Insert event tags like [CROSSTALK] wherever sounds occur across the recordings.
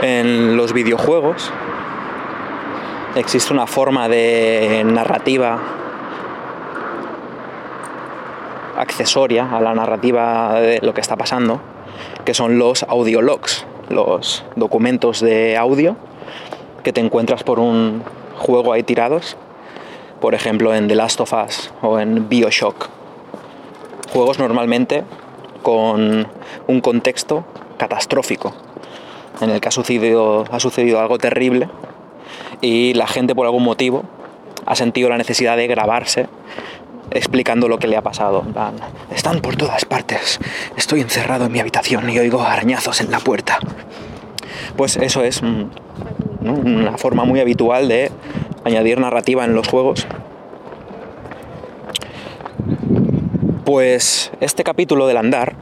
En los videojuegos. Existe una forma de narrativa accesoria a la narrativa de lo que está pasando, que son los audiologs, los documentos de audio que te encuentras por un juego ahí tirados, por ejemplo en The Last of Us o en Bioshock. Juegos normalmente con un contexto catastrófico, en el que ha sucedido, ha sucedido algo terrible y la gente por algún motivo ha sentido la necesidad de grabarse explicando lo que le ha pasado. Están por todas partes. Estoy encerrado en mi habitación y oigo arañazos en la puerta. Pues eso es mm, una forma muy habitual de añadir narrativa en los juegos. Pues este capítulo del andar,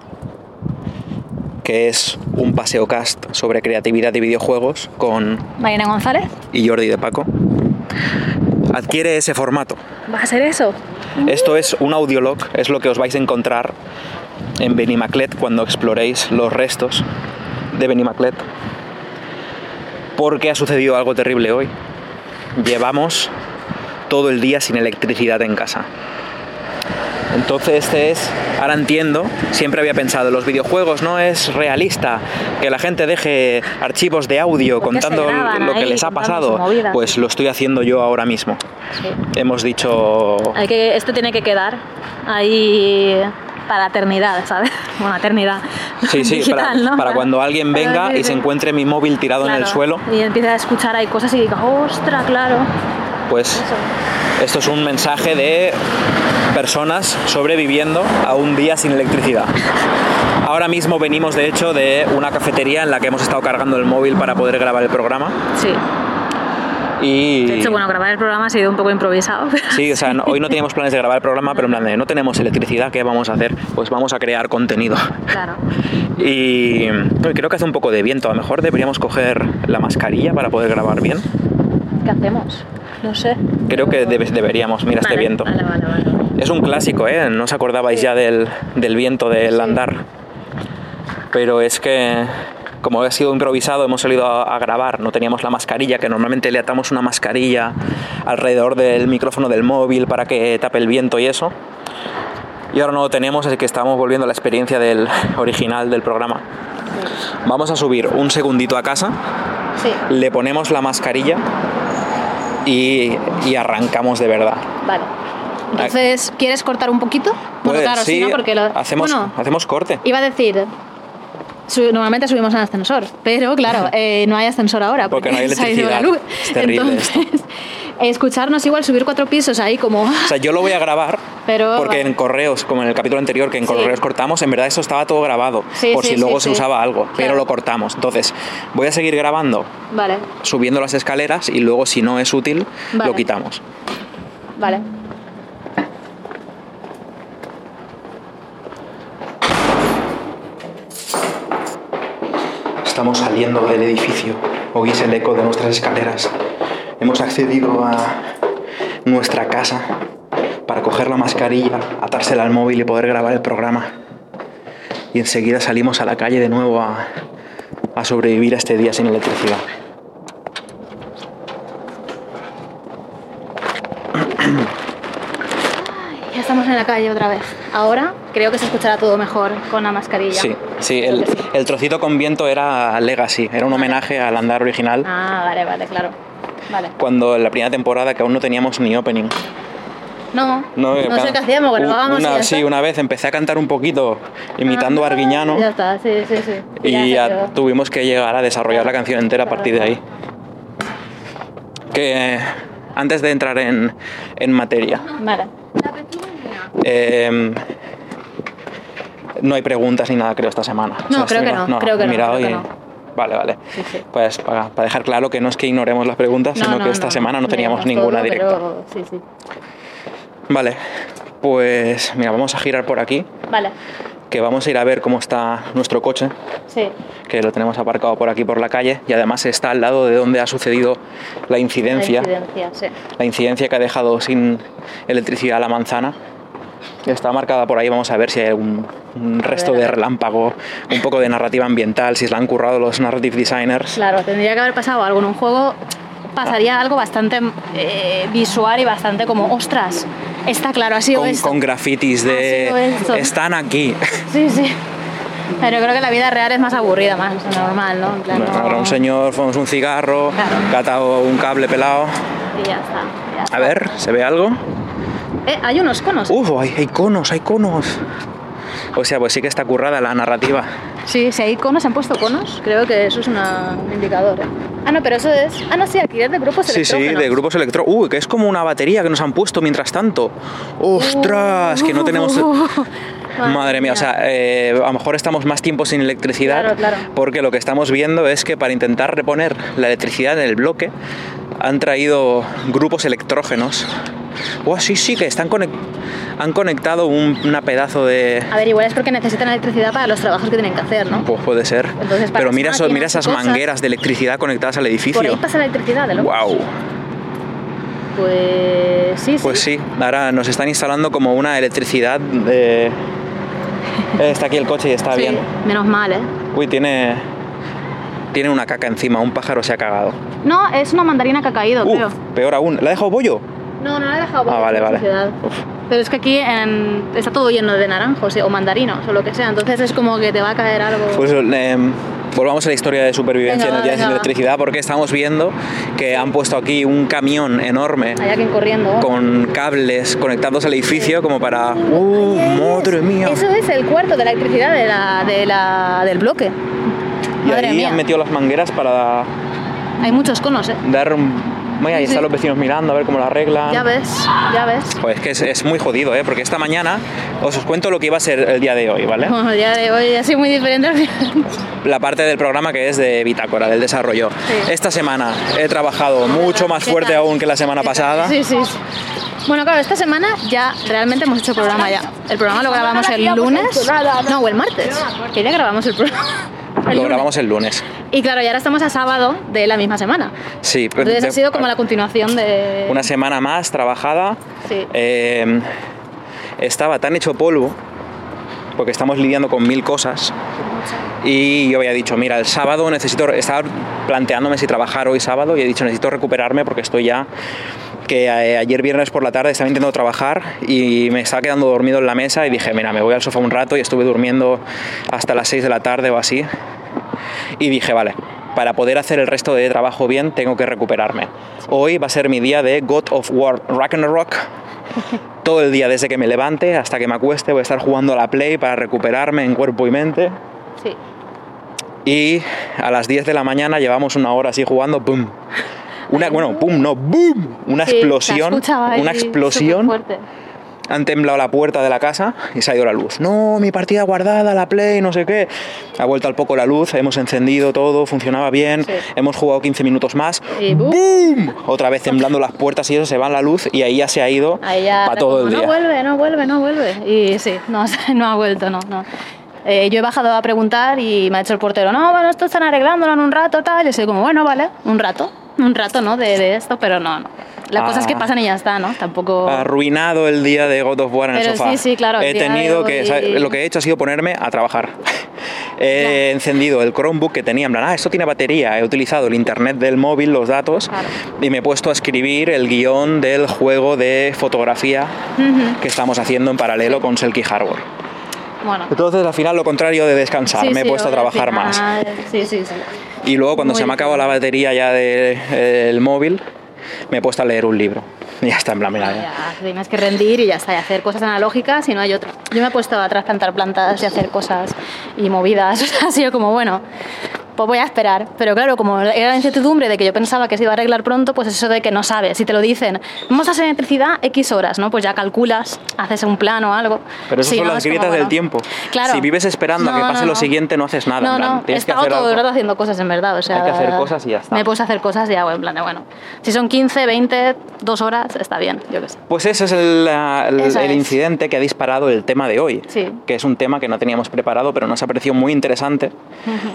que es un paseo cast sobre creatividad y videojuegos con Mariana González, y Jordi de Paco, adquiere ese formato. ¿va a ser eso? Esto es un audiolog, es lo que os vais a encontrar en Benimaclet cuando exploréis los restos de Benimaclet. Porque ha sucedido algo terrible hoy. Llevamos todo el día sin electricidad en casa. Entonces este es, ahora entiendo, siempre había pensado, los videojuegos no es realista que la gente deje archivos de audio contando lo que ahí, les ha pasado. Pues lo estoy haciendo yo ahora mismo. Sí. Hemos dicho Hay que, esto tiene que quedar ahí para eternidad, ¿sabes? [LAUGHS] Bueno, eternidad. Sí, sí, [LAUGHS] para, Digital, ¿no? para cuando alguien venga y se encuentre mi móvil tirado en el suelo, Y empieza a escuchar ahí cosas y diga, ostra, claro. pues Eso. esto es un mensaje de personas sobreviviendo a un día sin electricidad. Ahora mismo venimos de hecho de una cafetería en la que hemos estado cargando el móvil para poder grabar el programa Sí. y De hecho, bueno, grabar el programa ha sido un poco improvisado. [LAUGHS] Sí, o sea, no- hoy no teníamos planes de grabar el programa, pero en plan de no tenemos electricidad, ¿qué vamos a hacer? Pues vamos a crear contenido. claro. [LAUGHS] Y no, y creo que hace un poco de viento, a lo mejor deberíamos coger la mascarilla para poder grabar bien. ¿Qué hacemos? No sé. Creo que debe- deberíamos, mira este viento. Vale, vale, vale. Es un clásico, ¿eh? No os acordabais ya del, del viento del andar. Pero es que, como ha sido improvisado, hemos salido a, a grabar, no teníamos la mascarilla, que normalmente le atamos una mascarilla alrededor del micrófono del móvil para que tape el viento y eso. Y ahora no lo tenemos, así que estamos volviendo a la experiencia del original del programa. Vamos a subir un segundito a casa, Sí, le ponemos la mascarilla y, y arrancamos de verdad. vale. Entonces, ¿quieres cortar un poquito? Pues bueno, claro, sí, sí, ¿no? Porque lo... hacemos, Bueno, hacemos corte. iba a decir... Normalmente subimos en ascensor, pero claro, [LAUGHS] eh, no hay ascensor ahora Porque no hay [LAUGHS] la electricidad. luz. Es terrible Entonces, [LAUGHS] escucharnos igual subir cuatro pisos ahí como... O sea, yo lo voy a grabar Pero, porque vale. en correos, como en el capítulo anterior, que en Sí. correos cortamos, en verdad eso estaba todo grabado, Sí, por sí, si luego se usaba algo, pero lo cortamos. Entonces, voy a seguir grabando, Vale, subiendo las escaleras y luego, si no es útil, Vale. lo quitamos. vale. Estamos saliendo del edificio, oís el eco de nuestras escaleras. Hemos accedido a nuestra casa para coger la mascarilla, atársela al móvil y poder grabar el programa. Y enseguida salimos a la calle de nuevo a, a sobrevivir a este día sin electricidad. En la calle otra vez. Ahora creo que se escuchará todo mejor con la mascarilla. Sí, sí, el, que sí. el trocito con viento era Legacy, era un homenaje al andar original, Ah, vale, vale, claro. Vale. cuando en la primera temporada que aún no teníamos ni opening. No, no, sé qué hacíamos, bueno, vamos una, Sí, está. una vez empecé a cantar un poquito imitando a Ah, Arguiñano Ya está, sí, sí, sí. y ya tuvimos que llegar a desarrollar la canción entera a partir de ahí. que antes de entrar en, en materia, Vale. Eh, no hay preguntas ni nada, creo, esta semana. No, creo que no, creo que he no, mirado creo y- que no. Vale, vale. Sí, sí. Pues para, para dejar claro que no es que ignoremos las preguntas, No, sino no, que esta no, semana no teníamos ninguna todo, directa. pero Sí, sí. Vale, pues mira, vamos a girar por aquí, Vale. que vamos a ir a ver cómo está nuestro coche, Sí. que lo tenemos aparcado por aquí por la calle y además está al lado de donde ha sucedido la incidencia, La incidencia, sí. la incidencia que ha dejado sin electricidad la manzana. Está marcada por ahí, vamos a ver si hay algún un resto de relámpago, un poco de narrativa ambiental, si se la han currado los narrative designers. Claro, tendría que haber pasado algo en un juego. Pasaría algo bastante eh, visual y bastante como, ostras, está claro, ha sido Con, esto. con grafitis de están aquí. Sí, sí. Pero creo que la vida real es más aburrida, más normal, ¿no? En plan, Bueno, no- ahora un señor fumamos un cigarro, Claro. un cable pelado. Y ya está. ya está. A ver, ¿se ve algo? Eh, hay unos conos. Uf, hay, hay conos, hay conos. O sea, pues sí que está currada la narrativa. Sí, si hay conos, ¿se han puesto conos? Creo que eso es una- un indicador. ¿eh? Ah, no, pero eso es. Ah, no, sí, alquiler de grupos Sí, sí, electrógenos. de grupos electro. Uy, que es como una batería que nos han puesto mientras tanto. ¡Ostras! Que no tenemos. [LAUGHS] Madre mía, o sea, eh, a lo mejor estamos más tiempo sin electricidad Claro, claro. porque lo que estamos viendo es que para intentar reponer la electricidad en el bloque han traído grupos electrógenos. Oh, sí, sí, que están conec- han conectado un una pedazo de... A ver, igual es porque necesitan electricidad para los trabajos que tienen que hacer, ¿no? Pues puede ser. Entonces, Pero mira, eso- esas cosas- mangueras de electricidad conectadas al Por ahí edificio. pasa la electricidad, de locos. ¡Wow! Pues sí, sí. Pues sí, ahora nos están instalando como una electricidad de... Eh, Está aquí el coche y está Sí, bien. Menos mal, ¿eh? Uy, tiene... Tiene una caca encima, un pájaro se ha cagado. No, es una mandarina que ha caído, Uh, creo. peor aún, ¿la ha dejado bollo? No, no la he dejado Ah, vale. Pero es que aquí en- está todo lleno de naranjos ¿sí? o mandarinos o lo que sea, entonces es como que te va a caer algo. Pues eh, volvamos a la historia de supervivencia Venga, en el día electricidad porque estamos viendo que han puesto aquí un camión enorme corriendo. con cables conectados al edificio como para... ¡Uh, madre mía! Eso es el cuarto de la electricidad de la, de la, del bloque. Y Madre ahí mía. han metido las mangueras para Hay muchos conos, ¿eh? dar... un- Mira, ahí Sí, están sí. los vecinos mirando a ver cómo lo arreglan. Ya ves, ya ves. Pues es que es, es muy jodido, ¿eh? Porque esta mañana os, os cuento lo que iba a ser el día de hoy, ¿vale? Bueno, el día de hoy ha sido muy diferente. al final. La parte del programa que es de bitácora, del desarrollo. Sí. Esta semana he trabajado mucho más ¿Qué fuerte tal? aún que la semana pasada. Sí, sí, sí. Bueno, claro, esta semana ya realmente hemos hecho el programa ya. El programa lo grabamos el lunes. No, o el martes. Que ya grabamos el programa. Lo lunes. grabamos el lunes. Y claro, y ahora estamos a sábado de la misma semana. Sí, pero Entonces de- ha sido como la continuación de... una semana más trabajada. Sí. Eh, estaba tan hecho polvo, porque estamos lidiando con mil cosas. Y yo había dicho, mira, el sábado necesito, estaba planteándome si trabajar hoy sábado y he dicho, necesito recuperarme porque estoy ya, que eh, ayer viernes por la tarde estaba intentando trabajar y me estaba quedando dormido en la mesa y dije, mira, me voy al sofá un rato y estuve durmiendo hasta las 6 de la tarde o así. Y dije, vale, para poder hacer el resto de trabajo bien tengo que recuperarme. Hoy va a ser mi día de God of War Ragnarok. Todo el día desde que me levante hasta que me acueste voy a estar jugando a la Play para recuperarme en cuerpo y mente. Sí. Y a las 10 de la mañana llevamos una hora así jugando, ¡pum! Una, bueno, ¡pum! No, ¡boom! Una Sí, explosión. Una explosión. Han temblado la puerta de la casa y se ha ido la luz. No, mi partida guardada, la Play, no sé qué. Ha vuelto al poco la luz, hemos encendido todo, funcionaba bien. Sí. Hemos jugado 15 minutos más. Y ¡bum! ¡Boom! Otra vez temblando las puertas y eso se va la luz y ahí ya se ha ido para todo como, el día. No vuelve, no vuelve, no vuelve. Y sí, no, [LAUGHS] no ha vuelto, no, no. Eh, yo he bajado a preguntar y me ha dicho el portero, no, bueno, esto están arreglándolo en un rato, tal. Y soy como, bueno, vale, un rato, un rato, ¿no? De, de esto, pero no, no. Las Ah. cosas que pasan y ya está, ¿no? Tampoco... Arruinado el día de God of War en el Pero sofá. sí, sí, claro, el He tenido que. ¿sabes? Lo que he hecho ha sido ponerme a trabajar. [LAUGHS] He encendido el Chromebook que tenía, en plan, ah, esto tiene batería. He utilizado el internet del móvil, los datos, Claro. y me he puesto a escribir el guion del juego de fotografía Ujú. que estamos haciendo en paralelo con Selkie Harbor. Bueno. Entonces, al final, lo contrario de descansar, Sí, me he sí, puesto a trabajar más. Sí, sí, sí. Y luego, cuando Muy se me bien. la batería ya del móvil, me he puesto a leer un libro. Y [LAUGHS] ya está, en plan, mira, ya. Ya, tienes que rendir y ya está, y hacer cosas analógicas y no hay otra. Yo me he puesto a trasplantar plantas y hacer cosas y movidas, [LAUGHS] o sea, ha sido como, bueno, pues voy a esperar. Pero claro, como era la incertidumbre de que yo pensaba que se iba a arreglar pronto, pues eso de que no sabes. Si te lo dicen, vamos a hacer electricidad X horas, ¿no? Pues ya calculas, haces un plan o algo. Pero eso Sí, son ¿no? las Es como, grietas del bueno. tiempo. Claro. Si vives esperando a que No, pase no, lo no. siguiente, no haces nada. No, en plan, no, he tienes que estado hacer todo el rato haciendo cosas, en verdad. O sea, Hay que hacer cosas y ya está. Me puse a hacer cosas y hago en plan bueno, si son 15, 20, dos horas, está bien, yo qué sé. Pues ese es el, el- el es. incidente que ha disparado el tema de hoy, Sí. que es un tema que no teníamos preparado, pero nos ha parecido muy interesante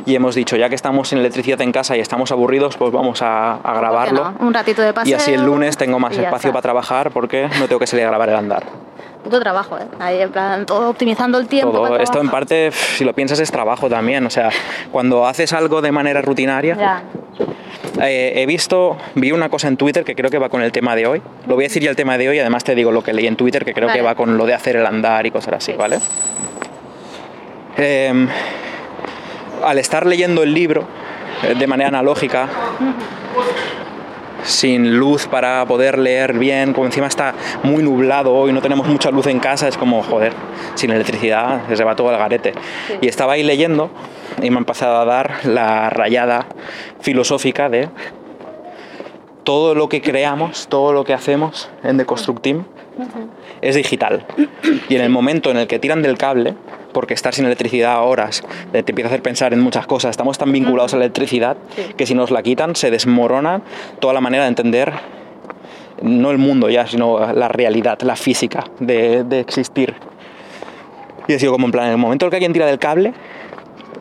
y hemos dicho, ya que estamos sin electricidad en casa y estamos aburridos, pues vamos a, a grabarlo. Un ratito de paseo. Y así el lunes tengo más espacio está. para trabajar porque no tengo que salir a grabar el andar. Puto trabajo, ¿eh? Ahí en plan, todo optimizando el tiempo. Todo. Esto en parte, si lo piensas, es trabajo también. O sea, cuando haces algo de manera rutinaria, Ya. Eh, he visto, vi una cosa en Twitter que creo que va con el tema de hoy. Lo voy a decir ya el tema de hoy, además te digo lo que leí en Twitter que creo Vale. que va con lo de hacer el andar y cosas así, Sí. ¿vale? Eh, al estar leyendo el libro eh, de manera analógica, sin luz para poder leer bien, como encima está muy nublado hoy, no tenemos mucha luz en casa, es como, joder, sin electricidad se va todo al garete. Sí. Y estaba ahí leyendo y me han pasado a dar la rayada filosófica de todo lo que creamos, todo lo que hacemos en The Construct Team es digital. Y en el momento en el que tiran del cable, porque estar sin electricidad horas eh, te empieza a hacer pensar en muchas cosas, estamos tan vinculados a la electricidad Sí. que si nos la quitan se desmorona toda la manera de entender no el mundo ya, sino la realidad, la física de, de existir. Y he sido como en plan, en el momento en el que alguien tira del cable,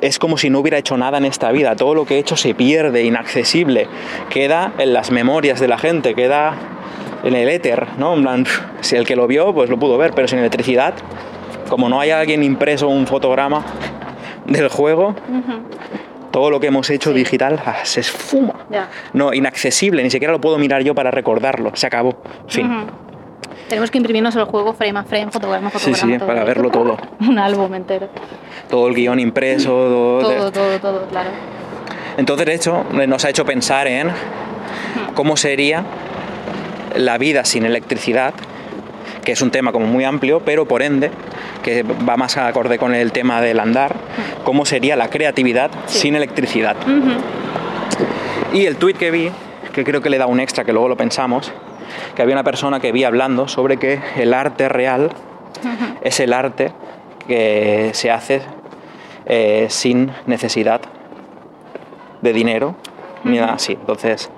es como si no hubiera hecho nada en esta vida. Todo lo que he hecho se pierde, inaccesible. Queda en las memorias de la gente, queda en el éter, ¿no? En plan, si el que lo vio, pues lo pudo ver, pero sin electricidad, como no hay alguien impreso un fotograma del juego, todo lo que hemos hecho digital ah, se esfuma. Ya. No, inaccesible, ni siquiera lo puedo mirar yo para recordarlo. Se acabó. Fin. Tenemos que imprimirnos el juego frame a frame, fotograma a Sí, fotograma. sí, todo para verlo todo. [LAUGHS] Un álbum entero. Todo el guion impreso. todo- Todo, todo, todo, claro. Entonces, de hecho, nos ha hecho pensar en cómo sería la vida sin electricidad, que es un tema como muy amplio, pero por ende, que va más acorde con el tema del andar, cómo sería la creatividad Sí. sin electricidad. Y el tweet que vi, que creo que le da un extra, que luego lo pensamos, que había una persona que vi hablando sobre que el arte real es el arte que se hace eh, sin necesidad de dinero ni nada así. Entonces,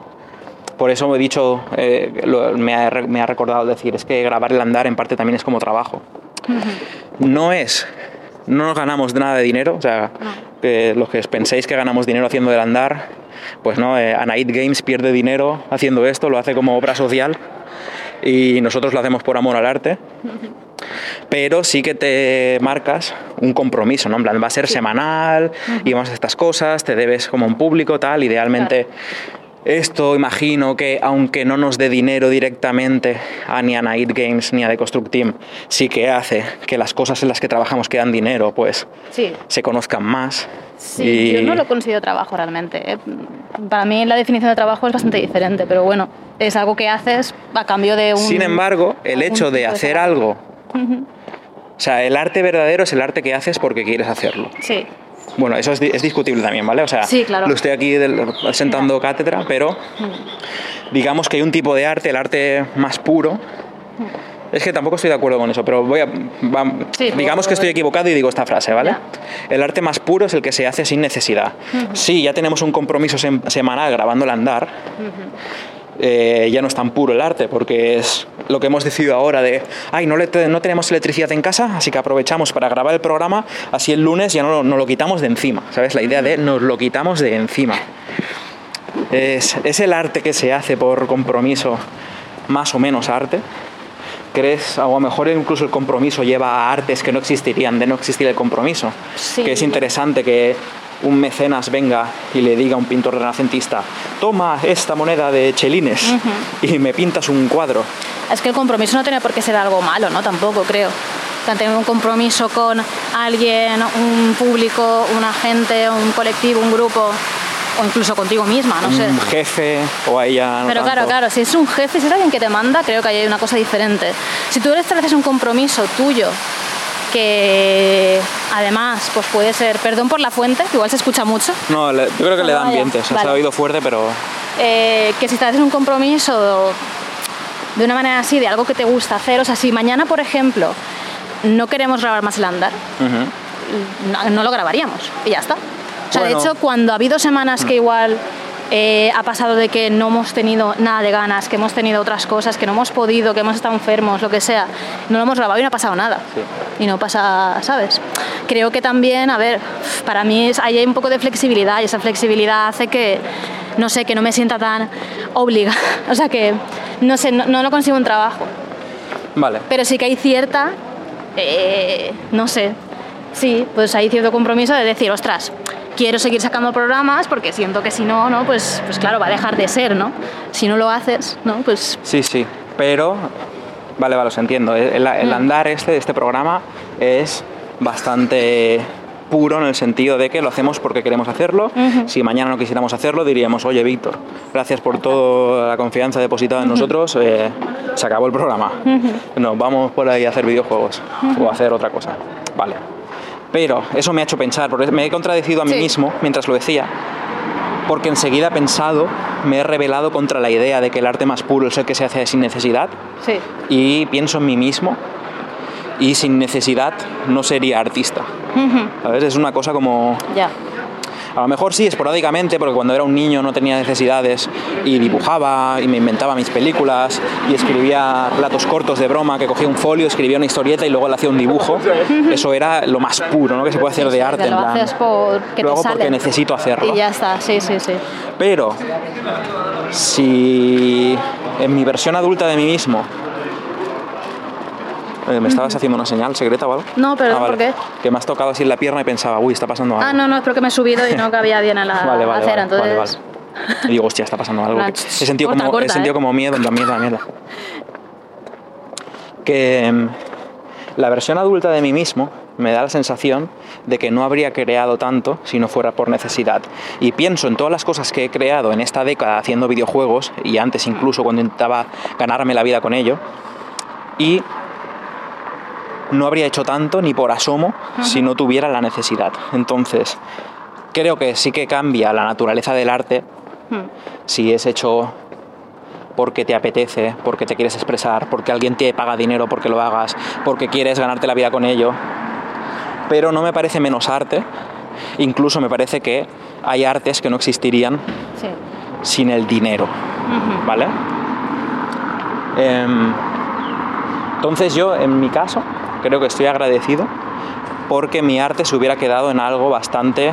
por eso he dicho, eh, lo- me, ha, re- me ha recordado decir, es que grabar el andar en parte también es como trabajo. No es, no nos ganamos nada de dinero, o sea, los que penséis que ganamos dinero haciendo el andar, pues no, eh, Anaid Games pierde dinero haciendo esto, lo hace como obra social y nosotros lo hacemos por amor al arte. Pero sí que te marcas un compromiso, ¿no? En plan, va a ser semanal y vamos a estas cosas, te debes como un público, tal. Idealmente, esto imagino que, aunque no nos dé dinero directamente a ni a Night Games ni a The Construct Team, sí que hace que las cosas en las que trabajamos que dan dinero, pues Sí. se conozcan más. Sí, Y- yo no lo considero trabajo realmente. ¿eh? Para mí la definición de trabajo es bastante diferente, pero bueno, es algo que haces a cambio de un... Sin embargo, el hecho de hacer algo, o sea, el arte verdadero es el arte que haces porque quieres hacerlo. Sí, Bueno, eso es, di- es discutible también, ¿vale? O sea, Sí, claro. lo estoy aquí del- sentando cátedra, pero digamos que hay un tipo de arte, el arte más puro. Es que tampoco estoy de acuerdo con eso, pero voy a. va- Sí, digamos que estoy equivocado y digo esta frase, ¿vale? Ya. El arte más puro es el que se hace sin necesidad. Sí, ya tenemos un compromiso sem- semanal grabando el andar. Eh, ya no es tan puro el arte, porque es lo que hemos decidido ahora de, ay, no, le te- no tenemos electricidad en casa, así que aprovechamos para grabar el programa, así el lunes ya no, no lo quitamos de encima, ¿sabes? La idea de nos lo quitamos de encima. Es, es el arte que se hace por compromiso, más o menos arte. ¿Crees? O a lo mejor incluso el compromiso lleva a artes que no existirían de no existir el compromiso. Sí. Que es interesante que un mecenas venga y le diga a un pintor renacentista, toma esta moneda de chelines y me pintas un cuadro. es que el compromiso no tiene por qué ser algo malo, ¿no? Tampoco creo. Tener un compromiso con alguien, un público, un agente, un colectivo, un grupo, o incluso contigo misma, no sé. Un jefe o a ella. no Pero claro, tanto. claro, si es un jefe, si es alguien que te manda, creo que ahí hay una cosa diferente. Si tú estableces un compromiso tuyo que además pues puede ser, perdón por la fuente, igual se escucha mucho, No, le- yo creo que le da Ah, ambiente. o sea, Se Vale. ha oído fuerte, pero eh, que si estás en un compromiso de una manera así, de algo que te gusta hacer, o sea, si mañana, por ejemplo, no queremos grabar más el andar, no, no lo grabaríamos y ya está. O sea, Bueno. de hecho, cuando ha habido semanas que igual eh, ha pasado de que no hemos tenido nada de ganas, que hemos tenido otras cosas, que no hemos podido, que hemos estado enfermos, lo que sea, no lo hemos grabado y no ha pasado nada. Y no pasa, ¿sabes? Creo que también, a ver, para mí es, ahí hay un poco de flexibilidad y esa flexibilidad hace que, no sé, que no me sienta tan obligada. [LAUGHS] O sea, que, no sé, no, no lo consigo un trabajo Vale. pero sí que hay cierta, eh, no sé, sí, pues hay cierto compromiso de decir, ostras, quiero seguir sacando programas porque siento que si no, no, pues, pues claro, va a dejar de ser, ¿no? Si no lo haces, ¿no? Pues Sí, sí, pero vale, vale, os entiendo. El, el Mm. andar este de este programa es bastante puro en el sentido de que lo hacemos porque queremos hacerlo. Ujú. Si mañana no quisiéramos hacerlo, diríamos, oye, Víctor, gracias por toda la confianza depositada en nosotros, eh, se acabó el programa. Nos vamos por ahí a hacer videojuegos o a hacer otra cosa. Vale. Pero eso me ha hecho pensar, porque me he contradecido a mí Sí. mismo mientras lo decía, porque enseguida he pensado, me he rebelado contra la idea de que el arte más puro es el que se hace sin necesidad sí, y pienso en mí mismo y sin necesidad no sería artista. Ujú, ¿Sabes? Es una cosa como... ya, A lo mejor sí, esporádicamente, porque cuando era un niño no tenía necesidades y dibujaba y me inventaba mis películas y escribía relatos cortos de broma, que cogía un folio, escribía una historieta y luego le hacía un dibujo. Eso era lo más puro ¿no? que se puede hacer de arte. que en lo plan, haces porque lo te hago sale. porque necesito hacerlo. y ya está, sí, sí, sí. Pero si en mi versión adulta de mí mismo eh, ¿Me estabas haciendo una señal secreta o algo? No, perdón, ¿por qué? Que me has tocado así en la pierna y pensaba, uy, está pasando algo. Ah, no, no, es porque me he subido y no cabía bien en la [LAUGHS] Vale, vale, acera, vale, vale, entonces... vale. Y digo, hostia, está pasando algo. [LAUGHS] He sentido, corta, como, he corta, sentido ¿eh? como miedo, en plan, mierda, mierda. Que em, la versión adulta de mí mismo me da la sensación de que no habría creado tanto si no fuera por necesidad. Y pienso en todas las cosas que he creado en esta década haciendo videojuegos y antes incluso cuando intentaba ganarme la vida con ello. Y no habría hecho tanto ni por asomo si no tuviera la necesidad. Entonces, creo que sí que cambia la naturaleza del arte Hmm. si es hecho porque te apetece, porque te quieres expresar, porque alguien te paga dinero porque lo hagas, porque quieres ganarte la vida con ello. Pero no me parece menos arte, incluso me parece que hay artes que no existirían Sí. sin el dinero. ¿vale? Em, entonces yo, en mi caso, creo que estoy agradecido porque mi arte se hubiera quedado en algo bastante...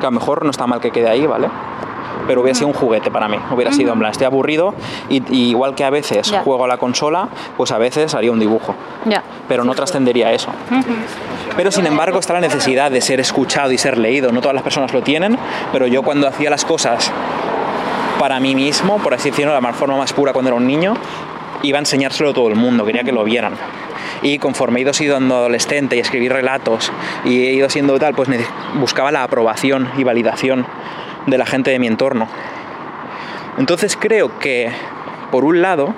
que a lo mejor no está mal que quede ahí, ¿vale? Pero hubiera sido un juguete para mí, hubiera sido en plan, estoy aburrido y, y igual que a veces juego a la consola, pues a veces haría un dibujo, Ya. pero no trascendería eso. Pero sin embargo está la necesidad de ser escuchado y ser leído. No todas las personas lo tienen, pero yo cuando hacía las cosas para mí mismo, por así decirlo, de la forma más pura cuando era un niño, iba a enseñárselo a todo el mundo, quería que lo vieran. Y conforme he ido siendo adolescente y escribí relatos y he ido siendo tal, pues nece- buscaba la aprobación y validación de la gente de mi entorno. Entonces creo que, por un lado,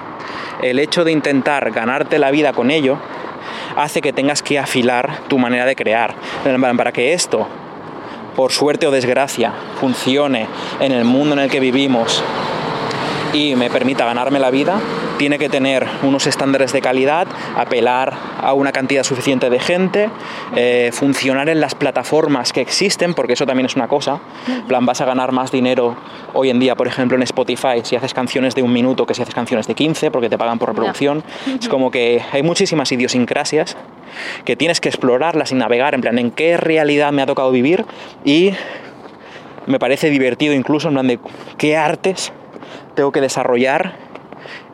el hecho de intentar ganarte la vida con ello hace que tengas que afilar tu manera de crear. Para que esto, por suerte o desgracia, funcione en el mundo en el que vivimos y me permita ganarme la vida, tiene que tener unos estándares de calidad, apelar a una cantidad suficiente de gente, eh, funcionar en las plataformas que existen, porque eso también es una cosa. Plan, vas a ganar más dinero hoy en día, por ejemplo, en Spotify, si haces canciones de un minuto que si haces canciones de 15, porque te pagan por reproducción. Es como que hay muchísimas idiosincrasias que tienes que explorarlas y navegar, en plan, en qué realidad me ha tocado vivir y me parece divertido incluso en plan de qué artes tengo que desarrollar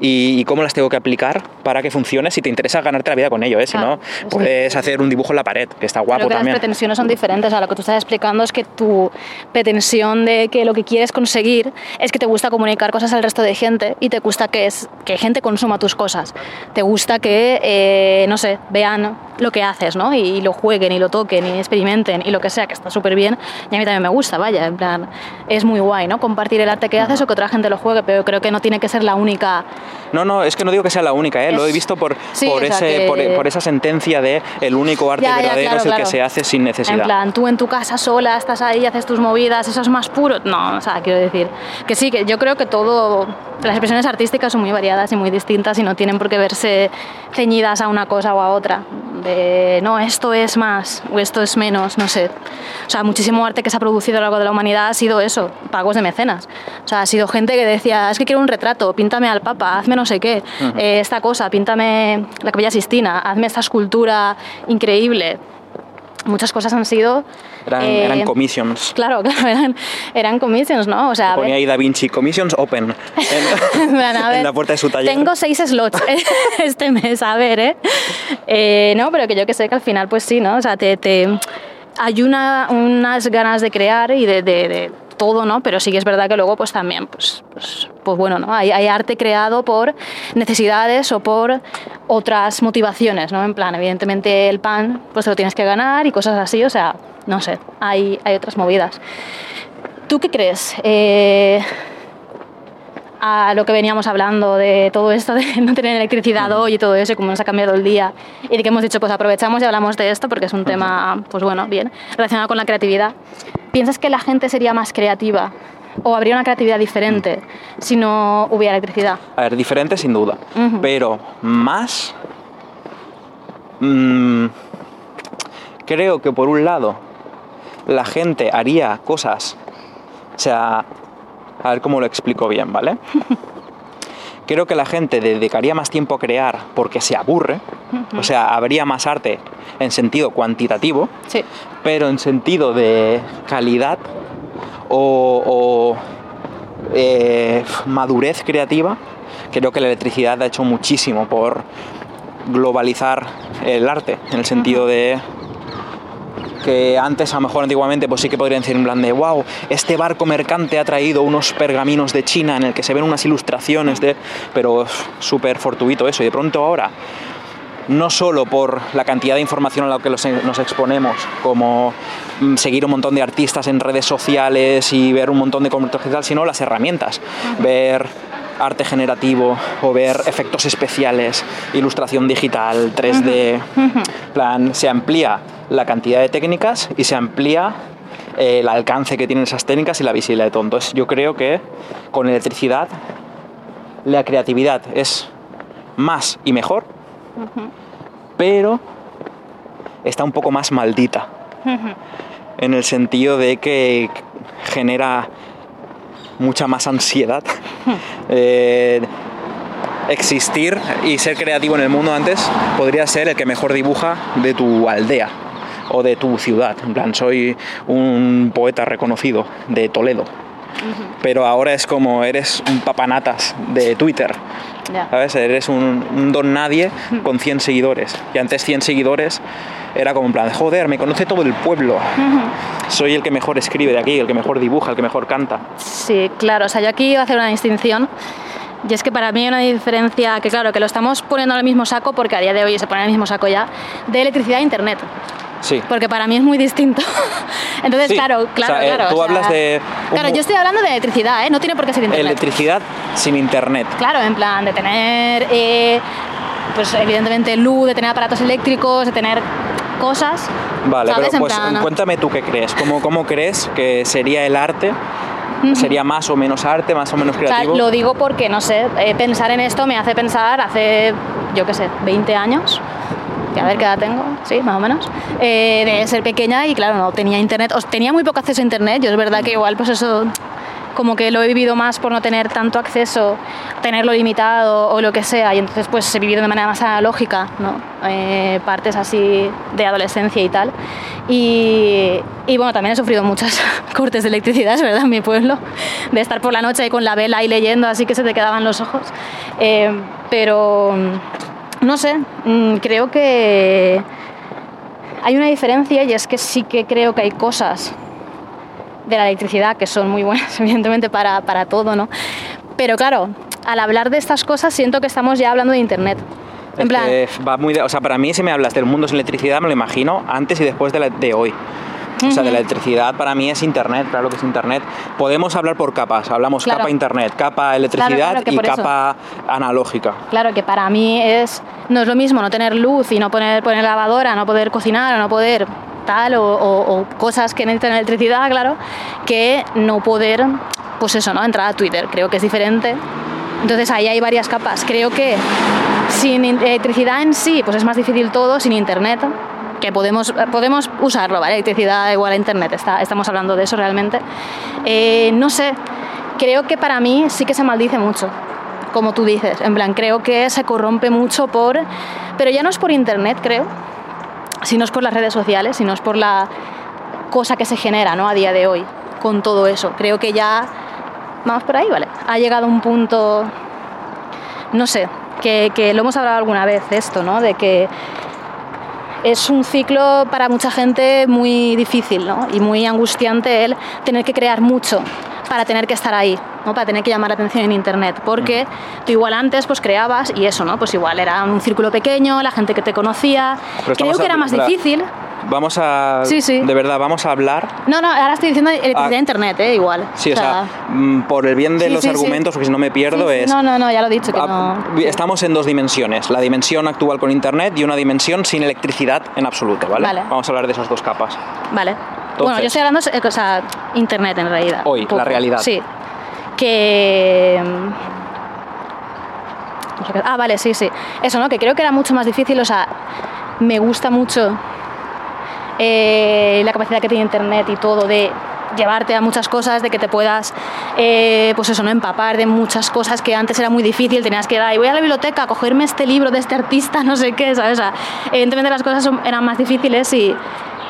y, y cómo las tengo que aplicar para que funcione si te interesa ganarte la vida con ello, ¿eh? si Claro, no sí. puedes hacer un dibujo en la pared, que está guapo Creo que también. las pretensiones son diferentes. Lo que tú estás explicando es que tu pretensión de que lo que quieres conseguir es que te gusta comunicar cosas al resto de gente y te gusta que, es, que gente consuma tus cosas. Te gusta que, eh, no sé, vean lo que haces, ¿no? Y, lo jueguen y lo toquen y experimenten y lo que sea, que está súper bien. Y a mí también me gusta, vaya, en plan, es muy guay, ¿no? Compartir el arte que haces o que otra gente lo juegue, pero creo que no tiene que ser la única No, no, es que no digo que sea la única, ¿eh? lo he Es- visto por, Sí, por, ese, que- por, por esa sentencia de el único arte Ya, ya, verdadero claro, es el que claro. se hace sin necesidad. En plan, tú en tu casa sola estás ahí, haces tus movidas, eso es más puro. No, o sea, quiero decir que sí, que yo creo que todo, las expresiones artísticas son muy variadas y muy distintas y no tienen por qué verse ceñidas a una cosa o a otra. De, no, esto es más o esto es menos, no sé. O sea, muchísimo arte que se ha producido a lo largo de la humanidad ha sido eso, pagos de mecenas. O sea, ha sido gente que decía, es que quiero un retrato, píntame al Papa, hazme no sé qué, eh, esta cosa, píntame la Capilla Sistina, hazme esta escultura increíble. Muchas cosas han sido... Eran, eh, eran commissions. Claro, [LAUGHS] claro, eran, eran commissions, ¿no? O sea, Ponía ahí Da Vinci Commissions Open [LAUGHS] en, en a [LAUGHS] en ver, la puerta de su taller. Tengo seis slots este mes, a ver, ¿eh? Eh, No, pero que yo que sé que al final, pues sí, ¿no? O sea, te, te- hay una, unas ganas de crear y de, de- de todo, ¿no? Pero sí que es verdad que luego, pues también, pues, pues, pues bueno, ¿no? Hay, hay arte creado por necesidades o por otras motivaciones, ¿no? En plan, evidentemente el pan, pues te lo tienes que ganar y cosas así, o sea, no sé, hay, hay otras movidas. ¿Tú qué crees? Eh, a lo que veníamos hablando de todo esto de [LAUGHS] no tener electricidad hoy y todo eso y cómo nos ha cambiado el día. Y de que hemos dicho pues aprovechamos y hablamos de esto porque es un tema pues bueno bien relacionado con la creatividad. ¿piensas que la gente sería más creativa o habría una creatividad diferente si no hubiera electricidad? A ver, diferente sin duda, pero más... mm, creo que por un lado la gente haría cosas, o sea, a ver cómo lo explico bien, ¿vale? [LAUGHS] Creo que la gente dedicaría más tiempo a crear porque se aburre, o sea, habría más arte en sentido cuantitativo, Sí. pero en sentido de calidad o, o, eh, madurez creativa, creo que la electricidad ha hecho muchísimo por globalizar el arte, en el sentido de que antes, a lo mejor antiguamente, pues sí que podrían decir en plan de, wow, este barco mercante ha traído unos pergaminos de China en el que se ven unas ilustraciones de... Pero súper fortuito eso, y de pronto ahora no solo por la cantidad de información a la que nos exponemos, como mm, seguir un montón de artistas en redes sociales y ver un montón de comentarios y tal, sino las herramientas. Ver arte generativo o ver efectos especiales, ilustración digital, 3D. plan, se amplía la cantidad de técnicas y se amplía eh, el alcance que tienen esas técnicas y la visibilidad de todo. Entonces yo creo que con electricidad la creatividad es más y mejor, pero está un poco más maldita. En el sentido de que genera mucha más ansiedad. [LAUGHS] Eh, existir y ser creativo en el mundo antes podría ser el que mejor dibuja de tu aldea o de tu ciudad. En plan, soy un poeta reconocido de Toledo. Pero ahora es como eres un papanatas de Twitter. Eres un, un don nadie [LAUGHS] con 100 seguidores. Y antes 100 seguidores era como en plan, joder, me conoce todo el pueblo. Soy el que mejor escribe de aquí, el que mejor dibuja, el que mejor canta. Sí, claro. O sea, yo aquí iba a hacer una distinción. Y es que para mí hay una diferencia, que claro, que lo estamos poniendo en el mismo saco, porque a día de hoy se pone en el mismo saco ya, de electricidad e internet. Sí. Porque para mí es muy distinto. [LAUGHS] Entonces, Sí, claro, o claro, sea, eh, claro. tú o sea, hablas de Claro, yo estoy hablando de electricidad, ¿eh? No tiene por qué ser internet. Electricidad sin internet. Claro, en plan de tener, eh, pues evidentemente luz, de tener aparatos eléctricos, de tener cosas. Vale, ¿sabes? pero En pues plan, cuéntame tú qué crees. ¿Cómo, ¿Cómo crees que sería el arte? ¿Sería más o menos arte, más o menos O sea, creativo? lo digo porque, no sé, eh, pensar en esto me hace pensar hace, yo qué sé, 20 años, que a ver qué edad tengo, sí, más o menos, eh, de ser pequeña y claro, no tenía internet, o tenía muy poco acceso a internet, yo es verdad que igual pues eso como que lo he vivido más por no tener tanto acceso, tenerlo limitado o lo que sea, y entonces pues he vivido de manera más analógica, ¿no? Eh, partes así de adolescencia y tal. Y, y bueno, también he sufrido muchas [LAUGHS] cortes de electricidad, es verdad, en mi pueblo, de estar por la noche con la vela ahí leyendo, así que se te quedaban los ojos. Eh, pero no sé, mm, creo que hay una diferencia y es que sí que creo que hay cosas de la electricidad que son muy buenas, [LAUGHS] evidentemente, para, para todo, ¿no? Pero claro, al hablar de estas cosas siento que estamos ya hablando de Internet. En plan, va muy de- o sea, para mí si me hablas del mundo sin electricidad me lo imagino antes y después de, la- de hoy. O sea, de la electricidad para mí es Internet, claro que es Internet. Podemos hablar por capas, hablamos Claro. capa Internet, capa electricidad claro, y por eso. capa analógica. Claro que para mí es no es lo mismo no tener luz y no poner, poner lavadora, no poder cocinar o no poder tal o, o- o cosas que necesitan electricidad, claro, que no poder, pues eso, ¿no? Entrar a Twitter. Creo que es diferente. Entonces ahí hay varias capas. Creo que sin in- electricidad en sí, pues es más difícil todo, sin internet, que podemos, podemos usarlo, ¿vale? Electricidad igual a internet, está, estamos hablando de eso realmente. Eh, no sé, creo que para mí sí que se maldice mucho, como tú dices. En plan, creo que se corrompe mucho por... Pero ya no es por internet, creo, sino es por las redes sociales, sino es por la cosa que se genera, ¿no? A día de hoy, con todo eso. Creo que ya... Vamos por ahí, ¿vale? Ha llegado un punto no sé, que, que lo hemos hablado alguna vez esto, ¿no? De que es un ciclo para mucha gente muy difícil, ¿no? Y muy angustiante el tener que crear mucho para tener que estar ahí, ¿no? Para tener que llamar la atención en internet, porque tú igual antes pues creabas y eso, ¿no? Pues igual era un círculo pequeño, la gente que te conocía. Pero Creo que era a- más difícil. Vamos a... Sí, sí. De verdad, vamos a hablar No, no, ahora estoy diciendo electricidad Ah. de internet, ¿eh? Igual. Sí, o sea, mm, por el bien de Sí, los sí, argumentos, porque si no me pierdo, es... No, no, no, ya lo he dicho que Ah, no. Estamos en dos dimensiones, la dimensión actual con Internet y una dimensión sin electricidad en absoluto, ¿vale? Vale. Vamos a hablar de esas dos capas. Vale. Bueno, yo estoy hablando de o sea, internet en realidad. Hoy, la realidad. Sí. Que. mm, Ah, vale, sí, sí. Eso, ¿no? Que creo que era mucho más difícil, o sea, me gusta mucho eh, la capacidad que tiene internet y todo de llevarte a muchas cosas, de que te puedas, eh, pues eso, ¿no? Empapar de muchas cosas que antes era muy difícil, tenías que ir ahí, voy a la biblioteca a cogerme este libro de este artista, [LAUGHS] no sé qué, ¿sabes? O sea, evidentemente las cosas eran más difíciles y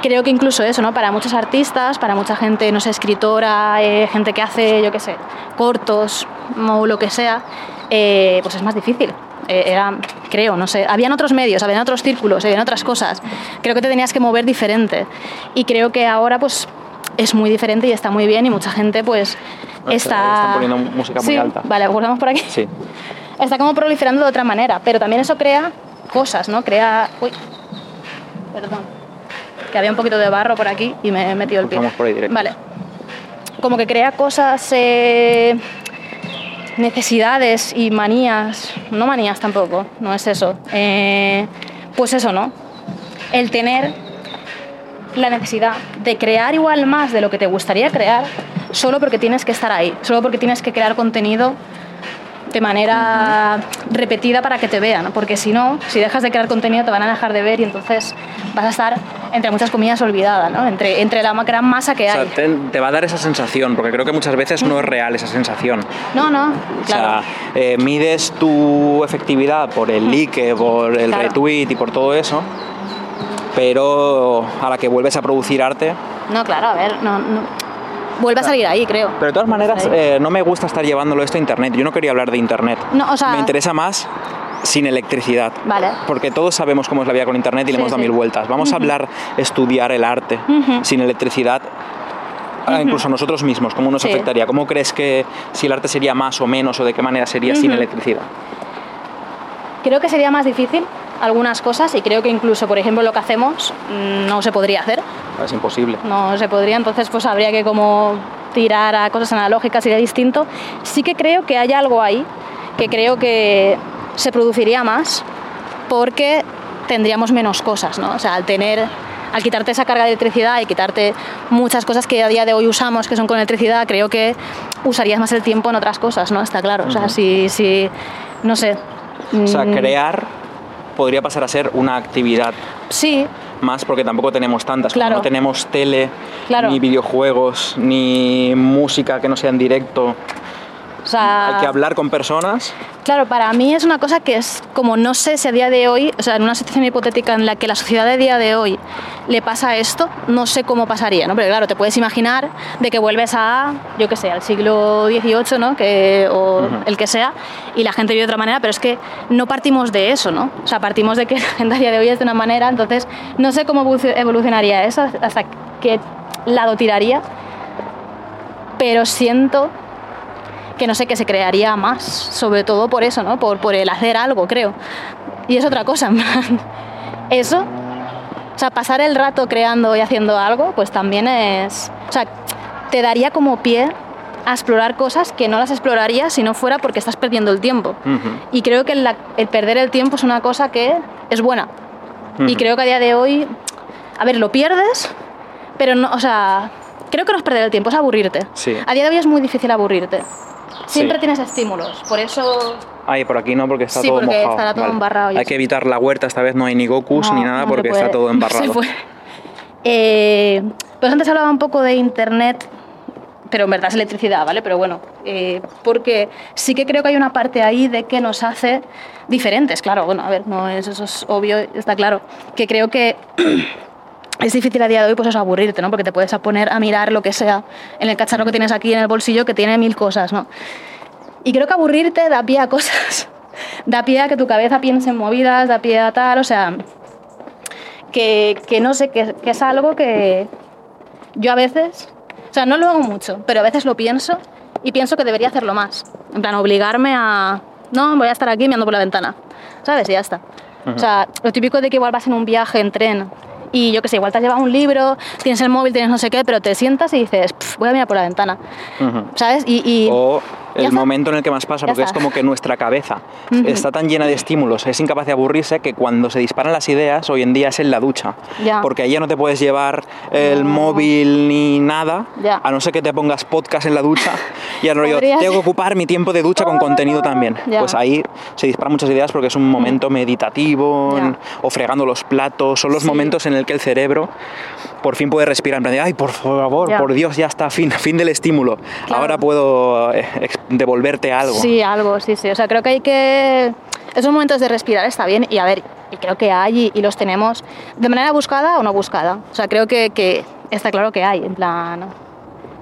creo que incluso eso, ¿no? Para muchos artistas, para mucha gente, no sé, escritora, eh, gente que hace, yo qué sé, cortos o lo que sea, eh, pues es más difícil. Eh, era, creo, no sé, habían otros medios, habían otros círculos, habían otras cosas. Creo que te tenías que mover diferente. Y creo que ahora, pues, es muy diferente y está muy bien y mucha gente, pues, Está- está... están poniendo música muy Sí, alta. Vale, volvamos por aquí Sí. está como proliferando de otra manera, pero también eso crea cosas, ¿no? Crea... Uy, perdón, que había un poquito de barro por aquí y me he metido el pie. Vamos por ahí directo. Vale. Como que crea cosas, eh, necesidades y manías, no manías tampoco, no es eso. Eh, pues eso, ¿no? El tener la necesidad de crear igual más de lo que te gustaría crear solo porque tienes que estar ahí, solo porque tienes que crear contenido de manera repetida para que te vean, porque si no, si dejas de crear contenido te van a dejar de ver y entonces vas a estar, entre muchas comillas, olvidada, ¿no? Entre, entre la gran masa que O sea, hay. te, te va a dar esa sensación, porque creo que muchas veces no es real esa sensación. No, no, O claro. sea, eh, mides tu efectividad por el like, por el Claro. retweet y por todo eso, pero a la que vuelves a producir arte. No, claro, a ver, no, no. Vuelve a salir ahí, creo. Pero de todas maneras, eh, no me gusta estar llevándolo esto a internet. Yo no quería hablar de internet. No, o sea- me interesa más sin electricidad. Vale. Porque todos sabemos cómo es la vida con internet y le Sí, hemos dado sí. mil vueltas. Vamos a hablar, estudiar el arte sin electricidad. ah, Incluso a nosotros mismos, ¿cómo nos Sí. afectaría? ¿Cómo crees que si el arte sería más o menos o de qué manera sería sin electricidad? Creo que sería más difícil algunas cosas y creo que incluso, por ejemplo, lo que hacemos mm, no se podría hacer. Es imposible. no se podría, entonces pues habría que como tirar a cosas analógicas, sería distinto. Sí que creo que hay algo ahí, que creo que se produciría más porque tendríamos menos cosas, ¿no? O sea, al tener, al quitarte esa carga de electricidad y quitarte muchas cosas que a día de hoy usamos que son con electricidad, creo que usarías más el tiempo en otras cosas, ¿no? Está claro. O sea, si, si no sé. O sea, mm, crear podría pasar a ser una actividad Sí, más porque tampoco tenemos tantas. Claro. no tenemos tele, Claro. ni videojuegos, ni música que no sea en directo. O sea... Hay que hablar con personas. Claro, para mí es una cosa que es como no sé si a día de hoy, o sea, en una situación hipotética en la que la sociedad de día de hoy le pasa esto, no sé cómo pasaría, ¿no? Pero claro, te puedes imaginar de que vuelves a, yo qué sé, al siglo XVIII, ¿no? Que, o el que sea, y la gente vive de otra manera, pero es que no partimos de eso, ¿no? O sea, partimos de que [LAUGHS] la gente a día de hoy es de una manera, entonces no sé cómo evoluc- evolucionaría eso, hasta qué lado tiraría, pero siento que no sé, que se crearía más, sobre todo por eso, ¿no? Por, por el hacer algo, creo. Y es otra cosa, en plan, [LAUGHS] eso O sea, pasar el rato creando y haciendo algo, pues también es... O sea, te daría como pie a explorar cosas que no las explorarías si no fuera porque estás perdiendo el tiempo. Ujú. Y creo que la- el perder el tiempo es una cosa que es buena. Y Ujú. creo que a día de hoy, a ver, lo pierdes, pero no, o sea, creo que no es perder el tiempo, es aburrirte. Sí. A día de hoy es muy difícil aburrirte. Siempre Sí. tienes estímulos, por eso Ay, por aquí no, porque está Sí, todo porque mojado. estará todo Vale. embarrado Hay que evitar la huerta, esta vez no hay ni Gokus no- ni nada no porque puede, está todo [LAUGHS] no embarrado. puede. Eh, pues antes hablaba un poco de internet, pero en verdad es electricidad, ¿vale? Pero bueno, eh, porque sí que creo que hay una parte ahí de que nos hace diferentes, claro, bueno, a ver, no es, eso es obvio, está claro, que creo que [CLEARS THROAT] es difícil a día de hoy pues eso, aburrirte, ¿no? Porque te puedes poner a mirar lo que sea en el cacharro que tienes aquí en el bolsillo que tiene mil cosas, ¿no? Y creo que aburrirte da pie a cosas, [LAUGHS] da pie a que tu cabeza piense en movidas, da pie a tal, o sea, que, que no sé, que, que es algo que yo a veces, o sea, no lo hago mucho, pero a veces lo pienso y pienso que debería hacerlo más. En plan, obligarme a, no, voy a estar aquí mirando por la ventana, ¿sabes? Y ya está. O sea, lo típico de que igual vas en un viaje en tren y yo qué sé, igual te has llevado un libro, tienes el móvil, tienes no sé qué, pero te sientas y dices, "Pf, voy a mirar por la ventana. ¿sabes? Y, y- O Ya el está. momento en el que más pasa, porque es como que nuestra cabeza [LAUGHS] está tan llena de estímulos, es incapaz de aburrirse, que cuando se disparan las ideas, hoy en día es en la ducha. Ya. Porque ahí ya no te puedes llevar el No. móvil ni nada, Ya. a no ser que te pongas podcast en la ducha y al rollo, tengo que ocupar mi tiempo de ducha con contenido [LAUGHS] también. Ya. Pues ahí se disparan muchas ideas porque es un momento meditativo o fregando los platos, son los Sí. momentos en el que el cerebro por fin puede respirar, en plan de, ay, por favor, por Dios, ya está, fin, [LAUGHS] fin del estímulo. Claro. Ahora puedo eh, devolverte algo. Sí, algo, sí, sí. O sea, creo que hay que... Esos momentos de respirar está bien y a ver, y creo que hay y, y los tenemos de manera buscada o no buscada. O sea, creo que, que está claro que hay, en plan...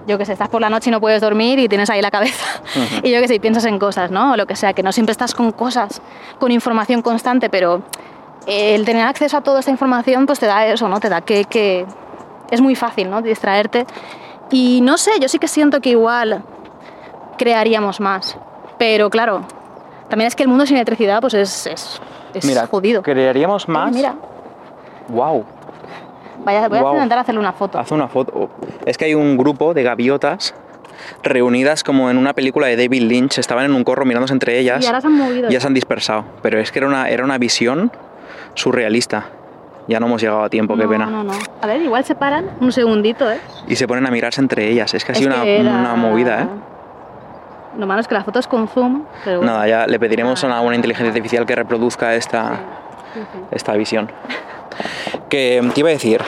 Yo que sé, estás por la noche y no puedes dormir y tienes ahí la cabeza. [LAUGHS] Y yo que sé, y piensas en cosas, ¿no? O lo que sea, que no siempre estás con cosas, con información constante, pero el tener acceso a toda esta información pues te da eso, ¿no? Te da que, que es muy fácil, ¿no? Distraerte. Y no sé, yo sí que siento que igual crearíamos más. Pero claro, también es que el mundo sin electricidad pues es, es, es Mira, jodido. crearíamos Ay, más. mira, Wow, vaya, voy a intentar hacerle una foto. haz una foto. Es que hay un grupo de gaviotas reunidas como en una película de David Lynch, estaban en un corro mirándose entre ellas. Y ahora se han movido. ya se han dispersado, pero es que era una, era una visión surrealista. Ya no hemos llegado a tiempo, qué no, pena. No, no. A ver, igual se paran un segundito, ¿eh? Y se ponen a mirarse entre ellas. Es que ha sido una, era- una movida, ¿eh? Lo malo es que la foto es con zoom, pero. Nada, ya le pediremos a una inteligencia artificial que reproduzca esta, Sí, sí. esta visión. Que te iba a decir,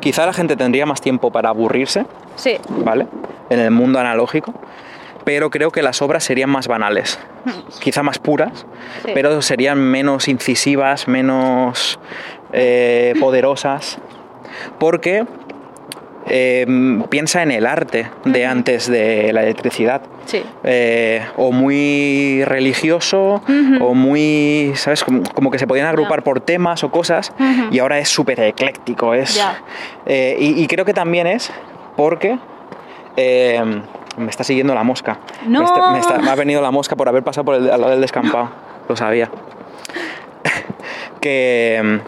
quizá la gente tendría más tiempo para aburrirse, Sí, ¿vale? En el mundo analógico, pero creo que las obras serían más banales, quizá más puras, Sí. pero serían menos incisivas, menos eh, poderosas, porque eh, piensa en el arte de antes de la electricidad. sí. Eh, o muy religioso o muy, ¿sabes? Como, como que se podían agrupar por temas o cosas y ahora es súper ecléctico. Es, eh, y, y creo que también es porque eh, me está siguiendo la mosca. ¡No! Me, está- me está- me ha venido la mosca por haber pasado por el, al lado del descampado. Lo sabía. [LAUGHS] que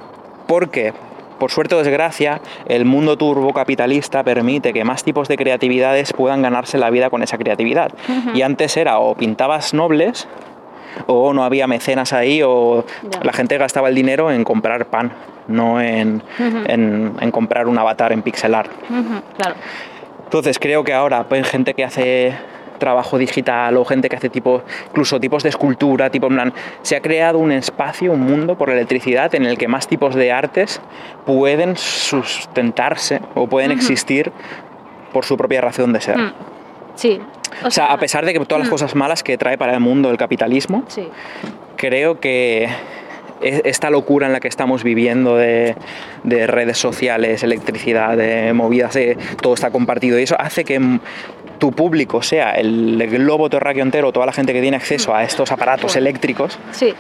porque por suerte o desgracia, el mundo turbocapitalista permite que más tipos de creatividades puedan ganarse la vida con esa creatividad. Y antes era o pintabas nobles o no había mecenas ahí o la gente gastaba el dinero en comprar pan, no en, en- en comprar un avatar en pixelar. Claro. Entonces creo que ahora pues, gente que hace trabajo digital o gente que hace tipo, incluso tipos de escultura, tipo en plan, se ha creado un espacio, un mundo por la electricidad en el que más tipos de artes pueden sustentarse o pueden existir por su propia razón de ser. Mm, Sí. O sea, a pesar de que todas las mm. cosas malas que trae para el mundo el capitalismo, Sí. creo que e- esta locura en la que estamos viviendo de, de redes sociales, electricidad, de movidas, de todo está compartido y eso hace que tu público sea el globo terráqueo entero, toda la gente que tiene acceso a estos aparatos eléctricos, Sí.